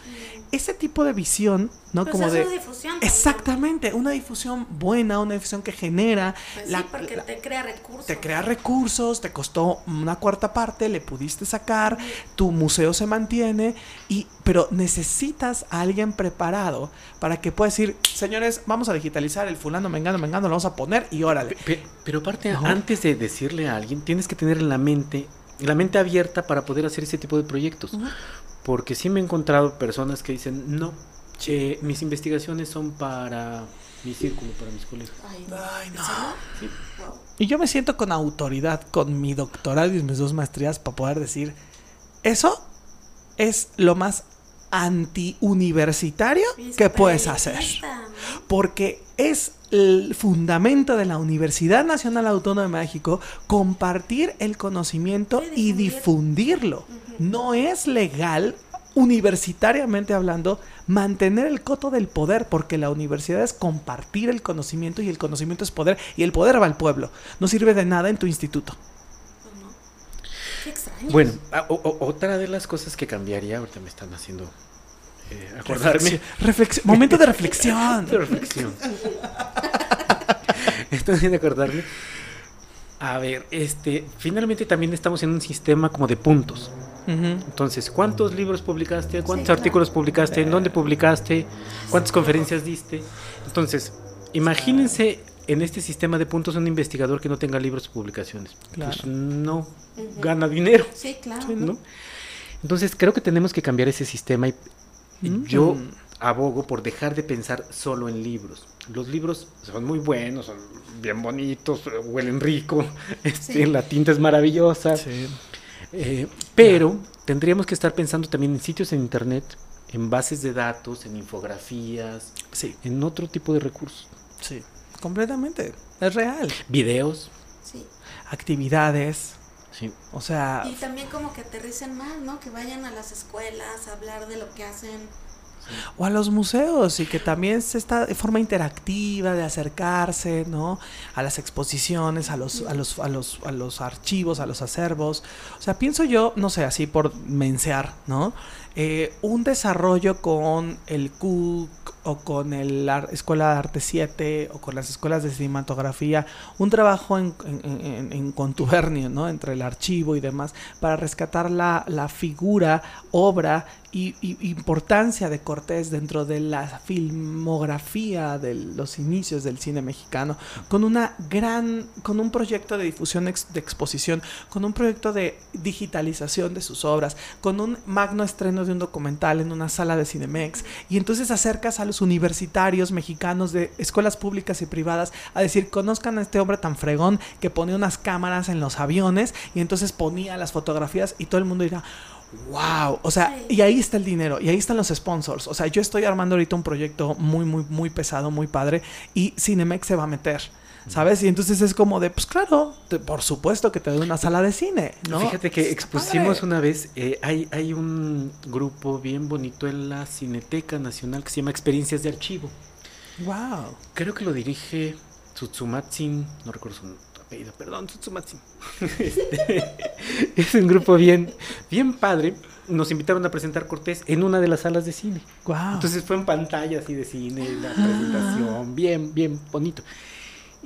Ese tipo de visión, ¿no? Pues Como es de... una difusión. también. Exactamente, una difusión buena, una difusión que genera, Pues la- sí, porque la- te crea recursos. te crea recursos, te costó una cuarta parte, le pudiste sacar, tu museo se mantiene, y, pero necesitas a alguien preparado para que pueda decir, señores, vamos a digitalizar el fulano, mengano, mengano, lo vamos a poner y órale. Pe- pe- pero aparte, No. antes de decirle a alguien, tienes que tener la mente, la mente abierta para poder hacer ese tipo de proyectos. Porque sí me he encontrado personas que dicen, no, eh, mis investigaciones son para mi círculo, para mis colegas. Ay, no. Y yo me siento con autoridad, con mi doctorado y mis dos maestrías para poder decir, eso es lo más antiuniversitario que puedes hacer. porque es el fundamento de la Universidad Nacional Autónoma de México compartir el conocimiento y difundir. difundirlo. No es legal, universitariamente hablando, mantener el coto del poder, porque la universidad es compartir el conocimiento y el conocimiento es poder, y el poder va al pueblo. No sirve de nada en tu instituto. Pues. Bueno, a- o- o- otra de las cosas que cambiaría, ahorita me están haciendo eh, acordarme. Reflexión- momento de reflexión. De reflexión. Estoy haciendo acordarme. A ver, este, finalmente también estamos en un sistema como de puntos. Entonces, ¿cuántos libros publicaste? ¿Cuántos claro. artículos publicaste? ¿En dónde publicaste? ¿Cuántas conferencias diste? Entonces, imagínense en este sistema de puntos un investigador que no tenga libros y publicaciones. Claro. Pues no gana dinero, Sí, claro. Entonces, creo que tenemos que cambiar ese sistema y Mm. yo abogo por dejar de pensar solo en libros. Los libros son muy buenos, son bien bonitos, huelen rico, este, Sí. la tinta es maravillosa. Sí. Eh, pero tendríamos que estar pensando también en sitios en internet, en bases de datos, en infografías, Sí, en otro tipo de recursos. sí, completamente. Es real. Videos. Sí. Actividades, Sí. o sea, Y también como que aterricen más, ¿no? Que vayan a las escuelas a hablar de lo que hacen. o a los museos y que también se está de forma interactiva de acercarse, ¿no? A las exposiciones, a los, a los, a los, a los archivos, a los acervos. O sea, pienso yo, no sé, así por mensear, ¿no? Eh, un desarrollo con el CUC o con el Ar- Escuela de Arte 7 o con las escuelas de cinematografía, un trabajo en, en- en- en contubernio, ¿no? Entre el archivo y demás, para rescatar la, la figura, obra y, y importancia de Cortés dentro de la filmografía de los inicios del cine mexicano, con una gran, con un proyecto de difusión ex- de exposición, con un proyecto de digitalización de sus obras, con un magno estreno de un documental en una sala de Cinemex, y entonces acercas a los universitarios mexicanos de escuelas públicas y privadas a decir, conozcan a este hombre tan fregón que ponía unas cámaras en los aviones y entonces ponía las fotografías y todo el mundo dirá, Wow, o sea, y ahí está el dinero, y ahí están los sponsors. O sea, yo estoy armando ahorita un proyecto muy, muy, muy pesado, muy padre, y Cinemex se va a meter, ¿sabes? Y entonces es como de, pues claro, te- por supuesto que te doy una sala de cine, ¿no? Fíjate que expusimos una vez, eh, hay, hay un grupo bien bonito en la Cineteca Nacional que se llama Experiencias de Archivo. Wow. Creo que lo dirige Tsutsumatsin, no recuerdo su apellido, perdón, Tsutsumatsin. Este, es un grupo bien, bien padre. Nos invitaron a presentar Cortés en una de las salas de cine. Wow. Entonces fue en pantalla así de cine, la Ah. presentación, bien, bien bonito.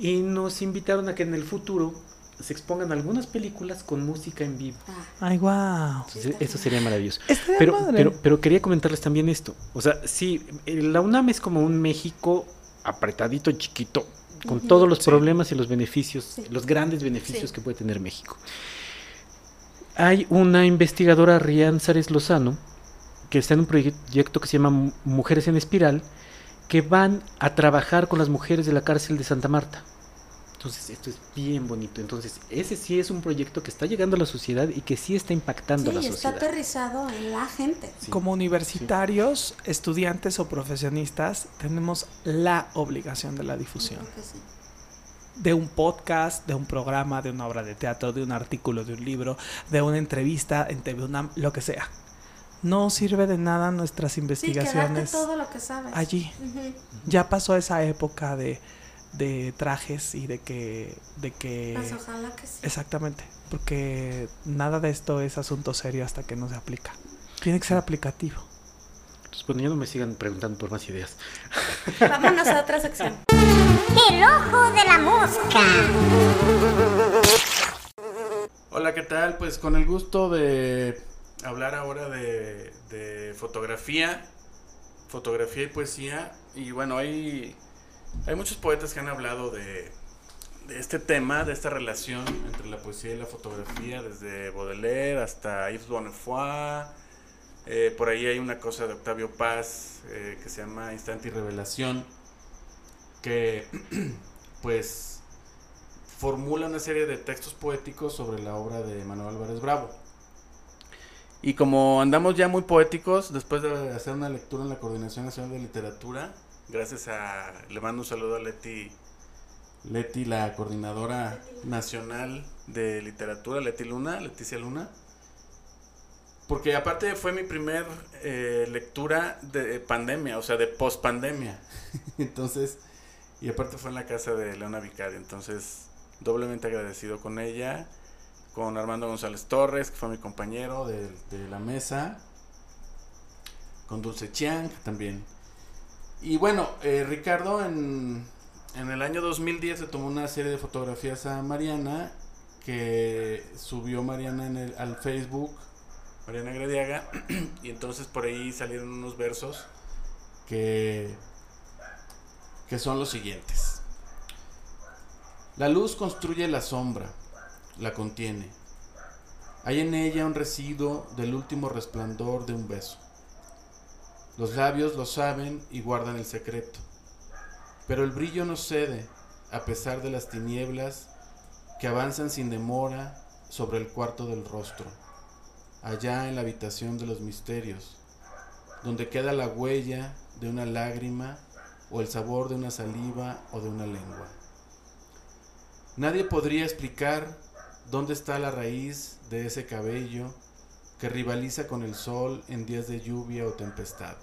Y nos invitaron a que en el futuro se expongan algunas películas con música en vivo. Ah, Ay, wow. Entonces, eso sería maravilloso. Pero, padre. pero, pero quería comentarles también esto. O sea, sí, eh, la UNAM es como un México apretadito, chiquito, con todos los Sí. problemas y los beneficios, Sí. los grandes beneficios Sí. que puede tener México. Hay una investigadora, Rian Sares Lozano, que está en un proyecto que se llama Mu- Mujeres en Espiral, que van a trabajar con las mujeres de la cárcel de Santa Marta. Entonces, esto es bien bonito. Entonces, ese sí es un proyecto que está llegando a la sociedad y que sí está impactando a la Sí, está sociedad. aterrizado en la gente. Sí. Como universitarios, estudiantes o profesionistas, tenemos la obligación de la difusión. De un podcast, de un programa, de una obra de teatro, de un artículo, de un libro, de una entrevista en TV UNAM, lo que sea. No sirve de nada nuestras investigaciones todo lo que sabes. allí. Ya pasó esa época de, de trajes y de que... De que Pues ojalá que sí. Exactamente, porque nada de esto es asunto serio hasta que no se aplica. Tiene que ser aplicativo. Entonces, bueno, ya no me sigan preguntando por más ideas. Vámonos a otra sección. El ojo de la mosca. Hola, ¿qué tal? Pues con el gusto de hablar ahora de, de fotografía, fotografía y poesía. Y bueno, hay, hay muchos poetas que han hablado de, de este tema, de esta relación entre la poesía y la fotografía, desde Baudelaire hasta Yves Bonnefoy. Eh, por ahí hay una cosa de Octavio Paz eh, que se llama Instante y Revelación, que pues formula una serie de textos poéticos sobre la obra de Manuel Álvarez Bravo. Y como andamos ya muy poéticos, después de hacer una lectura en la Coordinación Nacional de Literatura, gracias a, le mando un saludo a Leti, Leti, la coordinadora nacional de literatura, Leti Luna, Leticia Luna. Porque aparte fue mi primer eh, lectura de pandemia, o sea, de post pandemia. Entonces, y aparte fue en la casa de Leona Vicario, entonces doblemente agradecido con ella, con Armando González Torres, que fue mi compañero de, de la mesa, con Dulce Chiang también. Y bueno, eh, Ricardo en, en el año 2010 se tomó una serie de fotografías a Mariana, que subió Mariana en el, al Facebook, Mariana Grediaga, y entonces por ahí salieron unos versos que que son los siguientes. La luz construye la sombra, la contiene. Hay en ella un residuo del último resplandor de un beso. Los labios lo saben y guardan el secreto. Pero el brillo no cede a pesar de las tinieblas que avanzan sin demora sobre el cuarto del rostro, allá en la habitación de los misterios, donde queda la huella de una lágrima o el sabor de una saliva o de una lengua. Nadie podría explicar dónde está la raíz de ese cabello que rivaliza con el sol en días de lluvia o tempestad.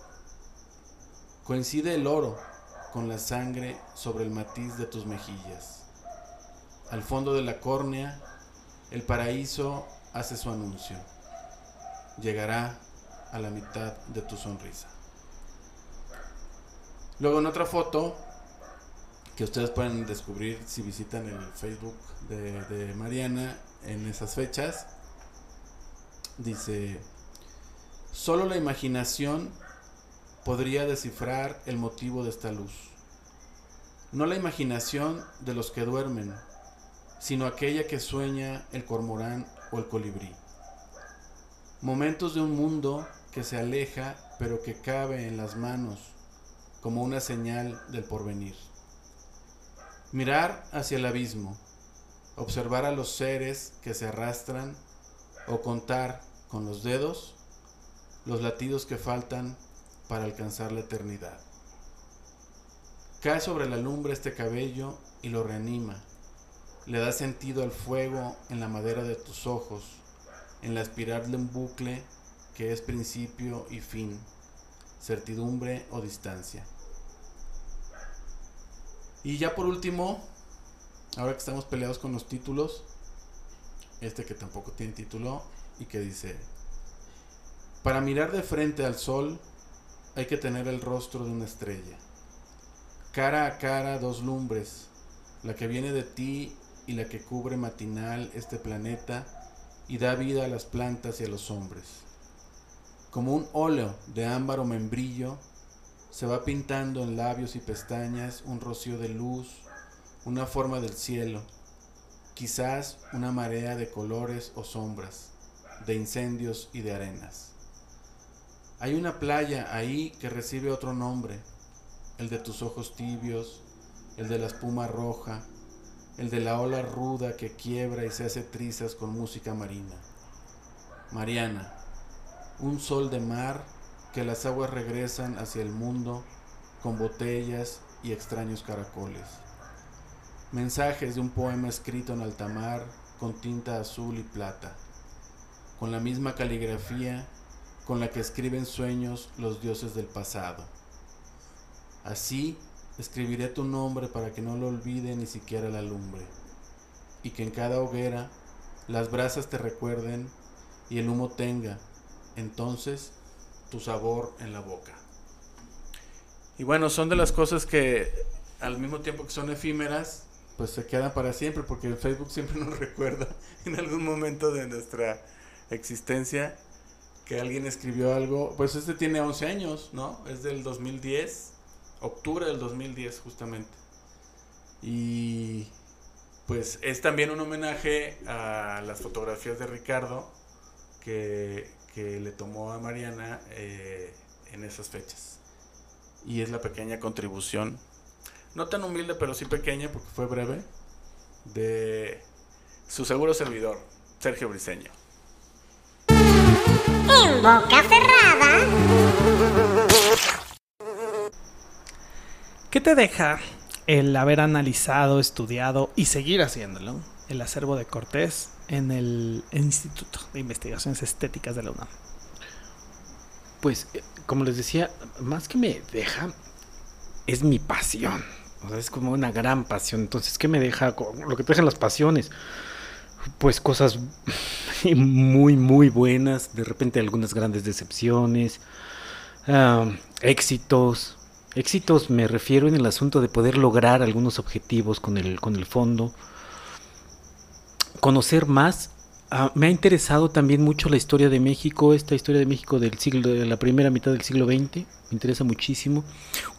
Coincide el oro con la sangre sobre el matiz de tus mejillas. Al fondo de la córnea, el paraíso hace su anuncio. Llegará a la mitad de tu sonrisa. Luego en otra foto, que ustedes pueden descubrir si visitan el Facebook de, de Mariana en esas fechas, dice, solo la imaginación podría descifrar el motivo de esta luz. No la imaginación de los que duermen, sino aquella que sueña el cormorán o el colibrí. Momentos de un mundo que se aleja pero que cabe en las manos como una señal del porvenir. Mirar hacia el abismo, observar a los seres que se arrastran o contar con los dedos los latidos que faltan para alcanzar la eternidad. Cae sobre la lumbre este cabello y lo reanima. Le da sentido al fuego en la madera de tus ojos, en la espiral de un bucle que es principio y fin, certidumbre o distancia. Y ya por último, ahora que estamos peleados con los títulos, este que tampoco tiene título y que dice, para mirar de frente al sol hay que tener el rostro de una estrella. Cara a cara dos lumbres, la que viene de ti y la que cubre matinal este planeta y da vida a las plantas y a los hombres. Como un óleo de ámbar o membrillo, se va pintando en labios y pestañas un rocío de luz una forma del cielo, quizás una marea de colores o sombras, de incendios y de arenas. Hay una playa ahí que recibe otro nombre, el de tus ojos tibios, el de la espuma roja, el de la ola ruda que quiebra y se hace trizas con música marina. Mariana, un sol de mar que las aguas regresan hacia el mundo con botellas y extraños caracoles. Mensajes de un poema escrito en alta mar con tinta azul y plata, con la misma caligrafía con la que escriben sueños los dioses del pasado. Así escribiré tu nombre para que no lo olvide ni siquiera la lumbre, y que en cada hoguera las brasas te recuerden y el humo tenga, entonces, tu sabor en la boca. Y bueno, son de las cosas que al mismo tiempo que son efímeras, pues se quedan para siempre, porque el Facebook siempre nos recuerda en algún momento de nuestra existencia que alguien escribió algo. Pues este tiene 11 años, ¿no? Es del 2010, octubre del 2010 justamente. Y pues es también un homenaje a las fotografías de Ricardo que, que le tomó a Mariana eh, en esas fechas. Y es la pequeña contribución, no tan humilde, pero sí pequeña, porque fue breve, de su seguro servidor, Sergio Briseño. En boca cerrada. ¿Qué te deja el haber analizado, estudiado y seguir haciéndolo el acervo de Cortés en el Instituto de Investigaciones Estéticas de la UNAM? Pues, eh, como les decía, más que me deja, es mi pasión. O sea, es como una gran pasión. Entonces, ¿qué me deja? Lo que te dejan las pasiones. Pues cosas muy, muy buenas. De repente algunas grandes decepciones. éxitos. Éxitos me refiero en el asunto de poder lograr algunos objetivos con el, con el fondo. Conocer más. Ah, me ha interesado también mucho la historia de México, esta historia de México del siglo, de la primera mitad del siglo XX. Me interesa muchísimo.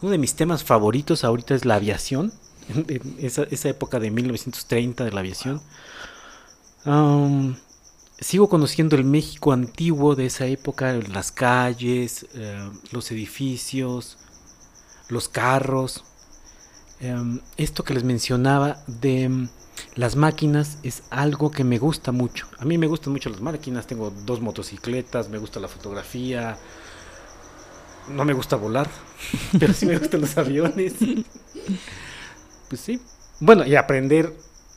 Uno de mis temas favoritos ahorita es la aviación, esa, esa época de 1930 de la aviación. Sigo conociendo el México antiguo de esa época, las calles, eh, los edificios, los carros. Em, esto que les mencionaba de em, las máquinas es algo que me gusta mucho. A mí me gustan mucho las máquinas, tengo dos motocicletas, me gusta la fotografía. No me gusta volar, pero sí me gustan los aviones. Pues sí. Bueno, y aprender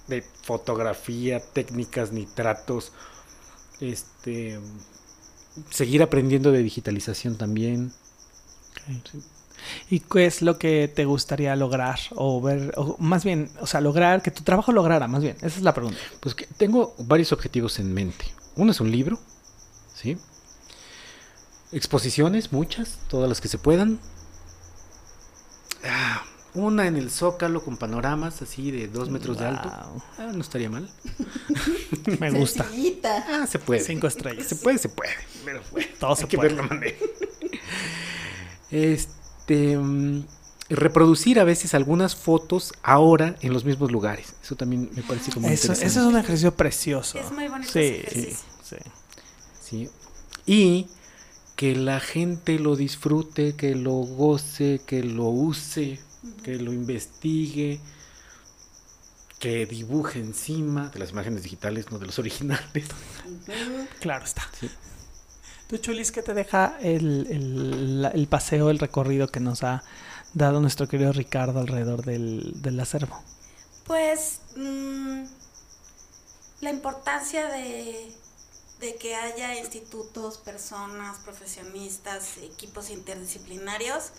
de fotografía, técnicas, nitratos, este seguir aprendiendo de digitalización también. Sí. ¿Y qué es lo que te gustaría lograr o ver, o más bien, o sea, lograr, que tu trabajo lograra, más bien? Esa es la pregunta. Pues que tengo varios objetivos en mente. Uno es un libro, ¿sí? Exposiciones, muchas, todas las que se puedan. Ah, una en el Zócalo con panoramas así de dos metros de alto. Ah, no estaría mal. Me gusta. Sencillita. Ah, se puede. Cinco estrellas. Se puede, se puede. Pero bueno, Todo hay se que puede. ver la manera. Este. mm, reproducir a veces algunas fotos ahora en los mismos lugares. Eso también me parece como Eso, interesante. eso es un ejercicio precioso. Es muy bonito Sí, ese ejercicio. sí. ¿sí? Y que la gente lo disfrute, que lo goce, que lo use, que lo investigue, que dibuje encima de las imágenes digitales, no de los originales. Claro está. Sí. ¿Tú, Chulis, qué te deja el, el- paseo, el recorrido que nos ha dado nuestro querido Ricardo alrededor del, del acervo? Pues mm, la importancia de, de que haya institutos, personas, profesionistas, equipos interdisciplinarios,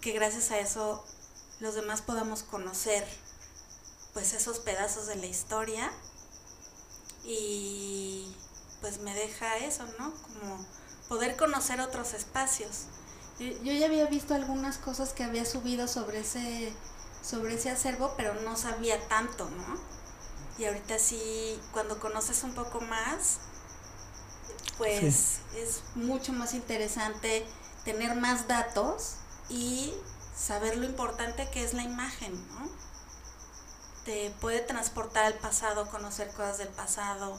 que gracias a eso los demás podamos conocer pues esos pedazos de la historia y pues me deja eso, ¿no? Como poder conocer otros espacios. Yo, yo ya había visto algunas cosas que había subido sobre ese, sobre ese acervo, pero no sabía tanto, ¿no? Y ahorita sí, cuando conoces un poco más, pues es mucho más interesante tener más datos y saber lo importante que es la imagen, ¿no? te puede transportar al pasado, conocer cosas del pasado.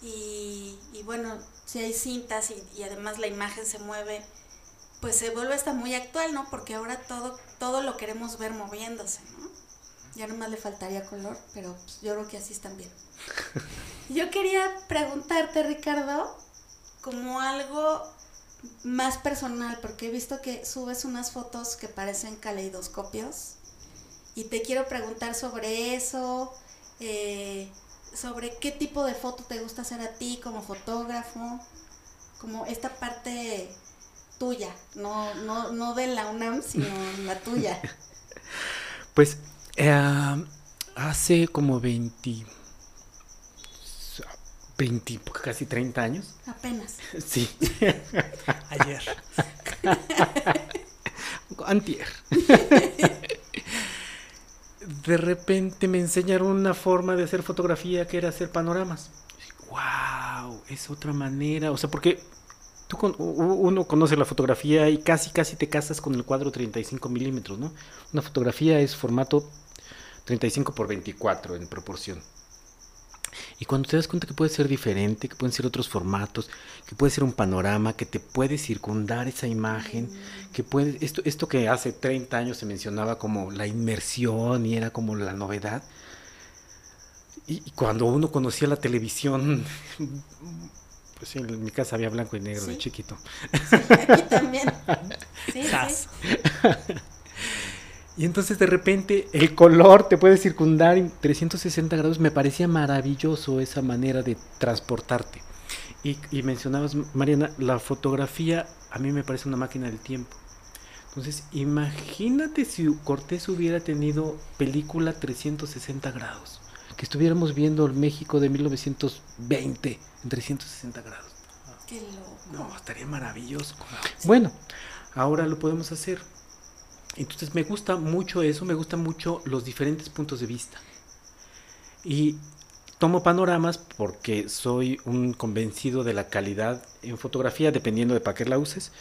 Y, y bueno, si hay cintas y, y además la imagen se mueve, pues se vuelve hasta muy actual, ¿no? Porque ahora todo, todo lo queremos ver moviéndose, ¿no? Ya nomás le faltaría color, pero pues, yo creo que así están bien. Yo quería preguntarte, Ricardo, como algo más personal, porque he visto que subes unas fotos que parecen caleidoscopios y te quiero preguntar sobre eso, eh, sobre qué tipo de foto te gusta hacer a ti como fotógrafo, como esta parte tuya, no, no, no de la UNAM, sino la tuya. Pues eh, hace como 20, 20, casi 30 años. Apenas. Sí, Ayer. antier. De repente me enseñaron una forma de hacer fotografía que era hacer panoramas. ¡Wow! Es otra manera. O sea, porque tú con- uno conoce la fotografía y casi, casi te casas con el cuadro 35 milímetros, ¿no? Una fotografía es formato 35 por 24 en proporción. Y cuando te das cuenta que puede ser diferente, que pueden ser otros formatos, que puede ser un panorama, que te puede circundar esa imagen, que puede, esto, esto que hace 30 años se mencionaba como la inmersión y era como la novedad. Y, y cuando uno conocía la televisión, pues sí, en mi casa había blanco y negro de Sí. chiquito. Aquí también. Sí, sí. Y entonces de repente el color te puede circundar en 360 grados. Me parecía maravilloso esa manera de transportarte. Y, y mencionabas, Mariana, la fotografía a mí me parece una máquina del tiempo. Entonces, imagínate si Cortés hubiera tenido película 360 grados. Que estuviéramos viendo el México de 1920 en 360 grados. Qué loco. No, estaría maravilloso. Bueno, ahora lo podemos hacer. Entonces me gusta mucho eso, me gustan mucho los diferentes puntos de vista. Y tomo panoramas porque soy un convencido de la calidad en fotografía, dependiendo de para qué la uses.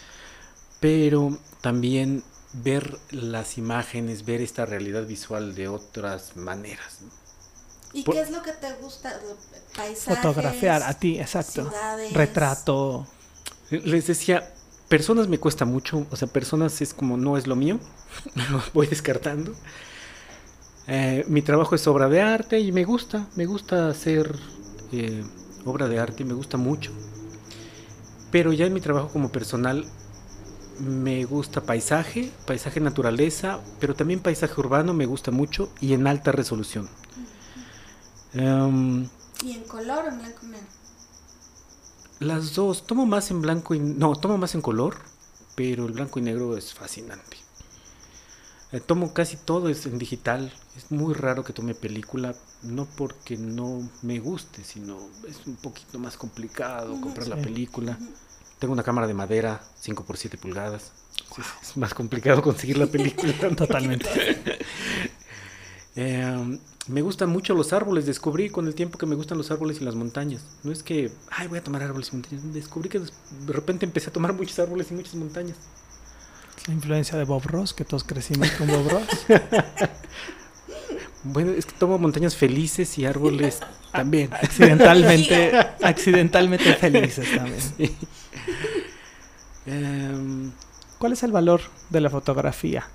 Pero también ver las imágenes, ver esta realidad visual de otras maneras. ¿Y Por- qué es lo que te gusta? Paisajes. Fotografiar a ti, exacto. ciudades. Retrato. Les decía, personas me cuesta mucho, o sea, personas es como no es lo mío, lo voy descartando. Eh, mi trabajo es obra de arte y me gusta, me gusta hacer eh, obra de arte, me gusta mucho. Pero ya en mi trabajo como personal me gusta paisaje, paisaje naturaleza, pero también paisaje urbano me gusta mucho y en alta resolución. Em, ¿Y en color o en blanco y negro? Las dos, tomo más en blanco y no, tomo más en color, pero el blanco y negro es fascinante. Eh, tomo casi todo es en digital. Es muy raro que tome película, no porque no me guste, sino es un poquito más complicado comprar la película. Tengo una cámara de madera 5 por 7 pulgadas. Es más complicado conseguir la película. Totalmente. Eh, me gustan mucho los árboles. Descubrí con el tiempo que me gustan los árboles y las montañas. No es que, ay, voy a tomar árboles y montañas. Descubrí que de repente empecé a tomar muchos árboles y muchas montañas. La influencia de Bob Ross, que todos crecimos con Bob Ross. Bueno, es que tomo montañas felices y árboles también. Accidentalmente, accidentalmente felices también. Sí. Em, ¿Cuál es el valor de la fotografía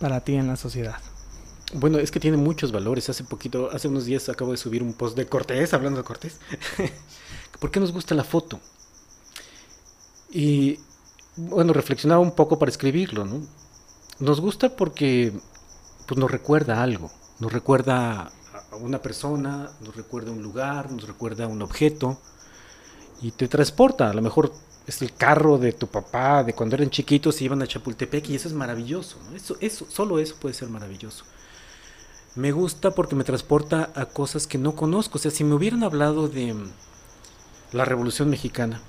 para ti en la sociedad? Bueno, es que tiene muchos valores. Hace poquito, hace unos días acabo de subir un post de Cortés, hablando de Cortés. ¿Por qué nos gusta la foto? Y bueno, reflexionaba un poco para escribirlo, ¿no? Nos gusta porque pues, nos recuerda algo. Nos recuerda a una persona, nos recuerda un lugar, nos recuerda un objeto y te transporta. A lo mejor es el carro de tu papá, de cuando eran chiquitos y iban a Chapultepec y eso es maravilloso. Eso, eso, solo eso puede ser maravilloso. Me gusta porque me transporta a cosas que no conozco. O sea, si me hubieran hablado de mm, la Revolución Mexicana,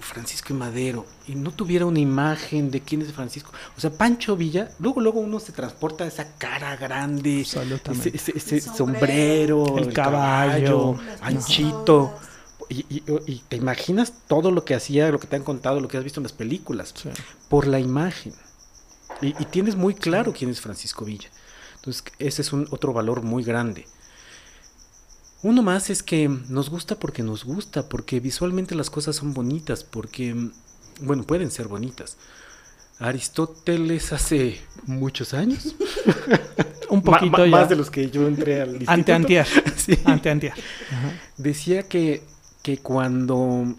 Francisco y Madero, y no tuviera una imagen de quién es Francisco, o sea, Pancho Villa, luego luego uno se transporta a esa cara grande, ese, ese- ese El sombrero, sombrero, el caballo, anchito, y, y- y te imaginas todo lo que hacía, lo que te han contado, lo que has visto en las películas Sí. por la imagen. Y, y tienes muy claro quién es Francisco Villa. Entonces, ese es un otro valor muy grande. Uno más es que nos gusta porque nos gusta, porque visualmente las cosas son bonitas, porque, bueno, pueden ser bonitas. Aristóteles hace muchos años. Un poquito ya. Más de los que yo entré al instituto. Ante antier. Sí. Ante antier. Ajá. Decía que, que cuando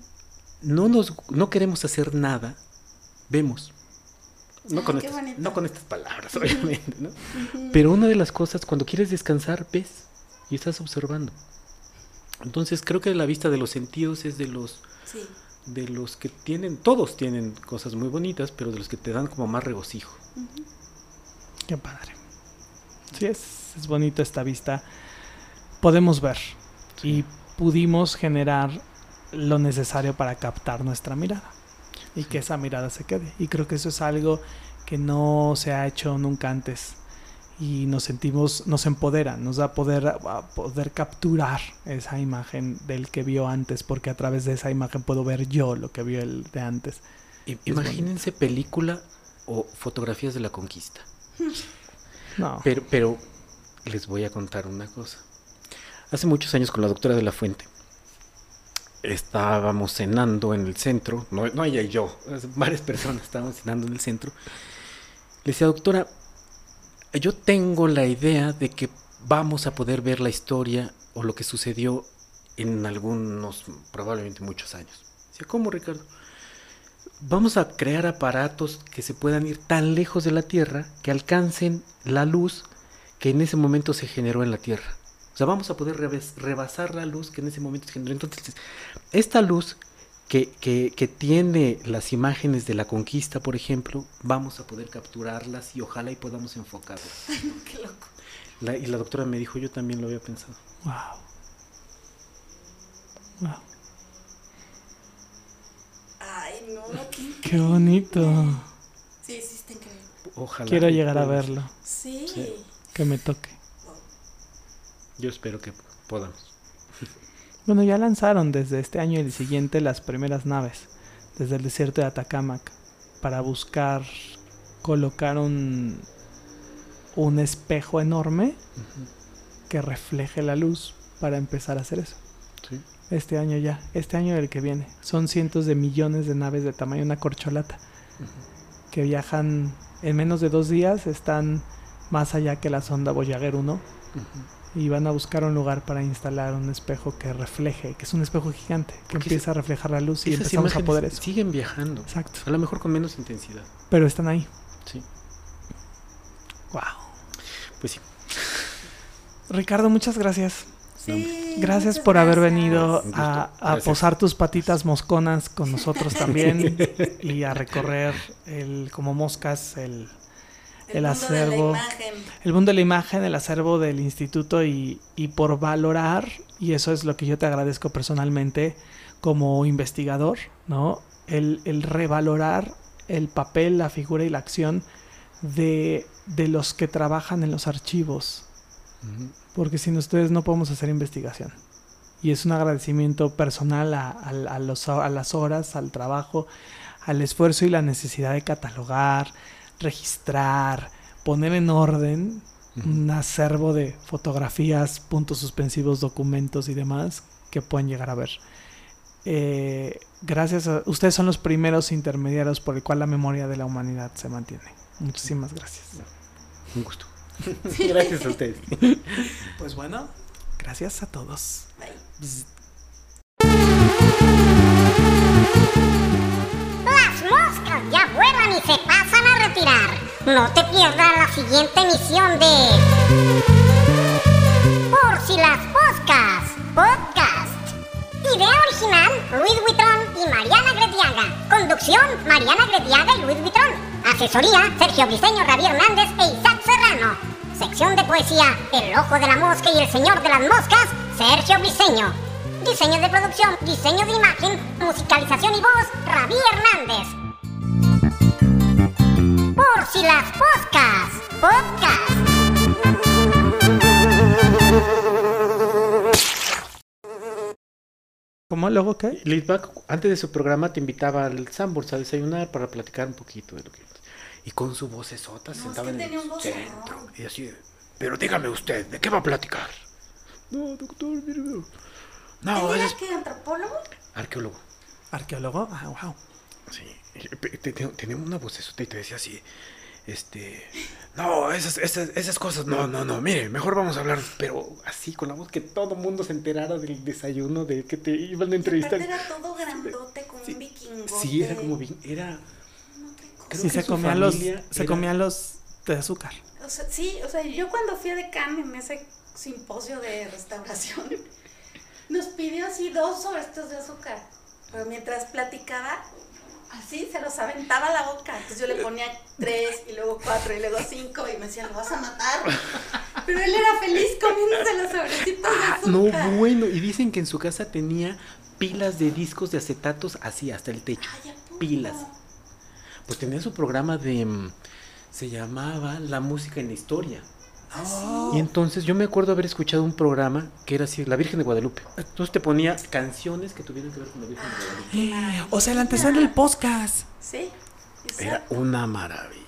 no, nos, no queremos hacer nada, vemos. No Ah, con, estas, no con estas palabras, obviamente, ¿no? Pero una de las cosas, cuando quieres descansar, ves y estás observando. Entonces creo que la vista de los sentidos es de los, Sí. de los que tienen, todos tienen cosas muy bonitas, pero de los que te dan como más regocijo. Qué padre. Sí, es, es bonito esta vista. Podemos ver y pudimos generar lo necesario para captar nuestra mirada y que esa mirada se quede. Y creo que eso es algo que no se ha hecho nunca antes y nos sentimos, nos empodera, nos da poder a poder capturar esa imagen del que vio antes, porque a través de esa imagen puedo ver yo lo que vio el de antes. I- Imagínense película o fotografías de la conquista. No, Pero, pero les voy a contar una cosa. Hace muchos años con la doctora de la Fuente estábamos cenando en el centro, no, no ella y yo, varias personas estábamos cenando en el centro. Le decía, doctora, yo tengo la idea de que vamos a poder ver la historia o lo que sucedió en algunos, probablemente muchos años. Decía, ¿cómo, Ricardo? Vamos a crear aparatos que se puedan ir tan lejos de la Tierra que alcancen la luz que en ese momento se generó en la Tierra. O sea, vamos a poder rebas- rebasar la luz que en ese momento se generó. Entonces, esta luz que, que, que tiene las imágenes de la conquista, por ejemplo, vamos a poder capturarlas y ojalá y podamos enfocarlas. Qué loco. La- y la doctora me dijo, yo también lo había pensado. wow. Wow. Ay, no, qué, Qué bonito. Sí, sí, está increíble. Ojalá. Quiero llegar a verlo, Sí. Sí. que me toque. Yo espero que podamos. Bueno, ya lanzaron desde este año y el siguiente las primeras naves desde el desierto de Atacamac para buscar colocar un, un espejo enorme que refleje la luz para empezar a hacer eso. Sí. Este año ya, este año el que viene. Son cientos de millones de naves de tamaño una corcholata que viajan en menos de dos días, están más allá que la sonda Voyager 1 y van a buscar un lugar para instalar un espejo que refleje, que es un espejo gigante, que Porque empieza a reflejar la luz y empezamos a poder eso. Siguen viajando. Exacto. A lo mejor con menos intensidad. Pero están ahí. Sí. Wow. Pues sí. Ricardo, muchas gracias. Sí, Gracias por haber gracias. venido a, a posar tus patitas mosconas con nosotros también y a recorrer el como moscas el, el mundo de acervo. la imagen. el mundo de la imagen, el acervo del instituto y, y por valorar, y eso es lo que yo te agradezco personalmente como investigador, ¿no? El, el revalorar el papel, la figura y la acción de, de los que trabajan en los archivos, porque sin ustedes no podemos hacer investigación. Y es un agradecimiento personal a, a- a los- a las horas, al trabajo, al esfuerzo y la necesidad de catalogar, registrar, poner en orden un acervo de fotografías, puntos suspensivos, documentos y demás que pueden llegar a ver. Eh, gracias a ustedes son los primeros intermediarios por el cual la memoria de la humanidad se mantiene. Muchísimas gracias. Un gusto. Gracias a ustedes. Pues bueno, gracias a todos. Las moscas ya se pasan a retirar. No te pierdas la siguiente emisión de Por si las moscas Podcast. Idea original, Luis Huitrón y Mariana Gretiaga. Conducción, Mariana Gretiaga y Luis Huitrón. Asesoría, Sergio Briseño, Javier Hernández e Isaac Serrano. Sección de poesía, El Ojo de la Mosca y El Señor de las Moscas, Sergio Briseño. Diseño de producción, diseño de imagen, musicalización y voz, Ravi Hernández. Por si las moscas, podcast. ¿Cómo luego qué? Lidback, antes de su programa, te invitaba al Sambors a desayunar para platicar un poquito de lo que. Y con su vocesota No, es sentaba que en tenía un el centro. Y así. Pero dígame usted, ¿de qué va a platicar? No, doctor, mire. No, ¿Él ese era es que antropólogo? arqueólogo. ¿Arqueólogo? Ah, wow. Sí, tenía una vocesota y te decía así, este, no, esas, esas, esas cosas, no, no, no, mire, mejor vamos a hablar, pero así, con la voz que todo mundo se enterara del desayuno, de que te iban a entrevistar. Era todo grandote, como Sí. un vikingo. Sí, era como, bien- era, creo Sí, que se comían, los, familia se comían los de azúcar. O sea, sí, o sea, yo cuando fui a Decan en ese simposio de restauración, nos pidió así dos sobrestos de azúcar. Pero mientras platicaba, así se los aventaba a la boca. Entonces yo le ponía tres y luego cuatro y luego cinco y me decía, lo vas a matar. Pero él era feliz comiéndose los sobrecitos de Ah, azúcar. no, bueno, y dicen que en su casa tenía pilas de discos de acetatos así hasta el techo, pilas. Pues tenía su programa de, mm, se llamaba La Música en la Historia. Ah, Y entonces yo me acuerdo haber escuchado un programa que era así, La Virgen de Guadalupe. Entonces te ponía canciones que tuvieran que ver con la Virgen de Guadalupe. O sea, el antecesor del podcast. Sí, Era una maravilla.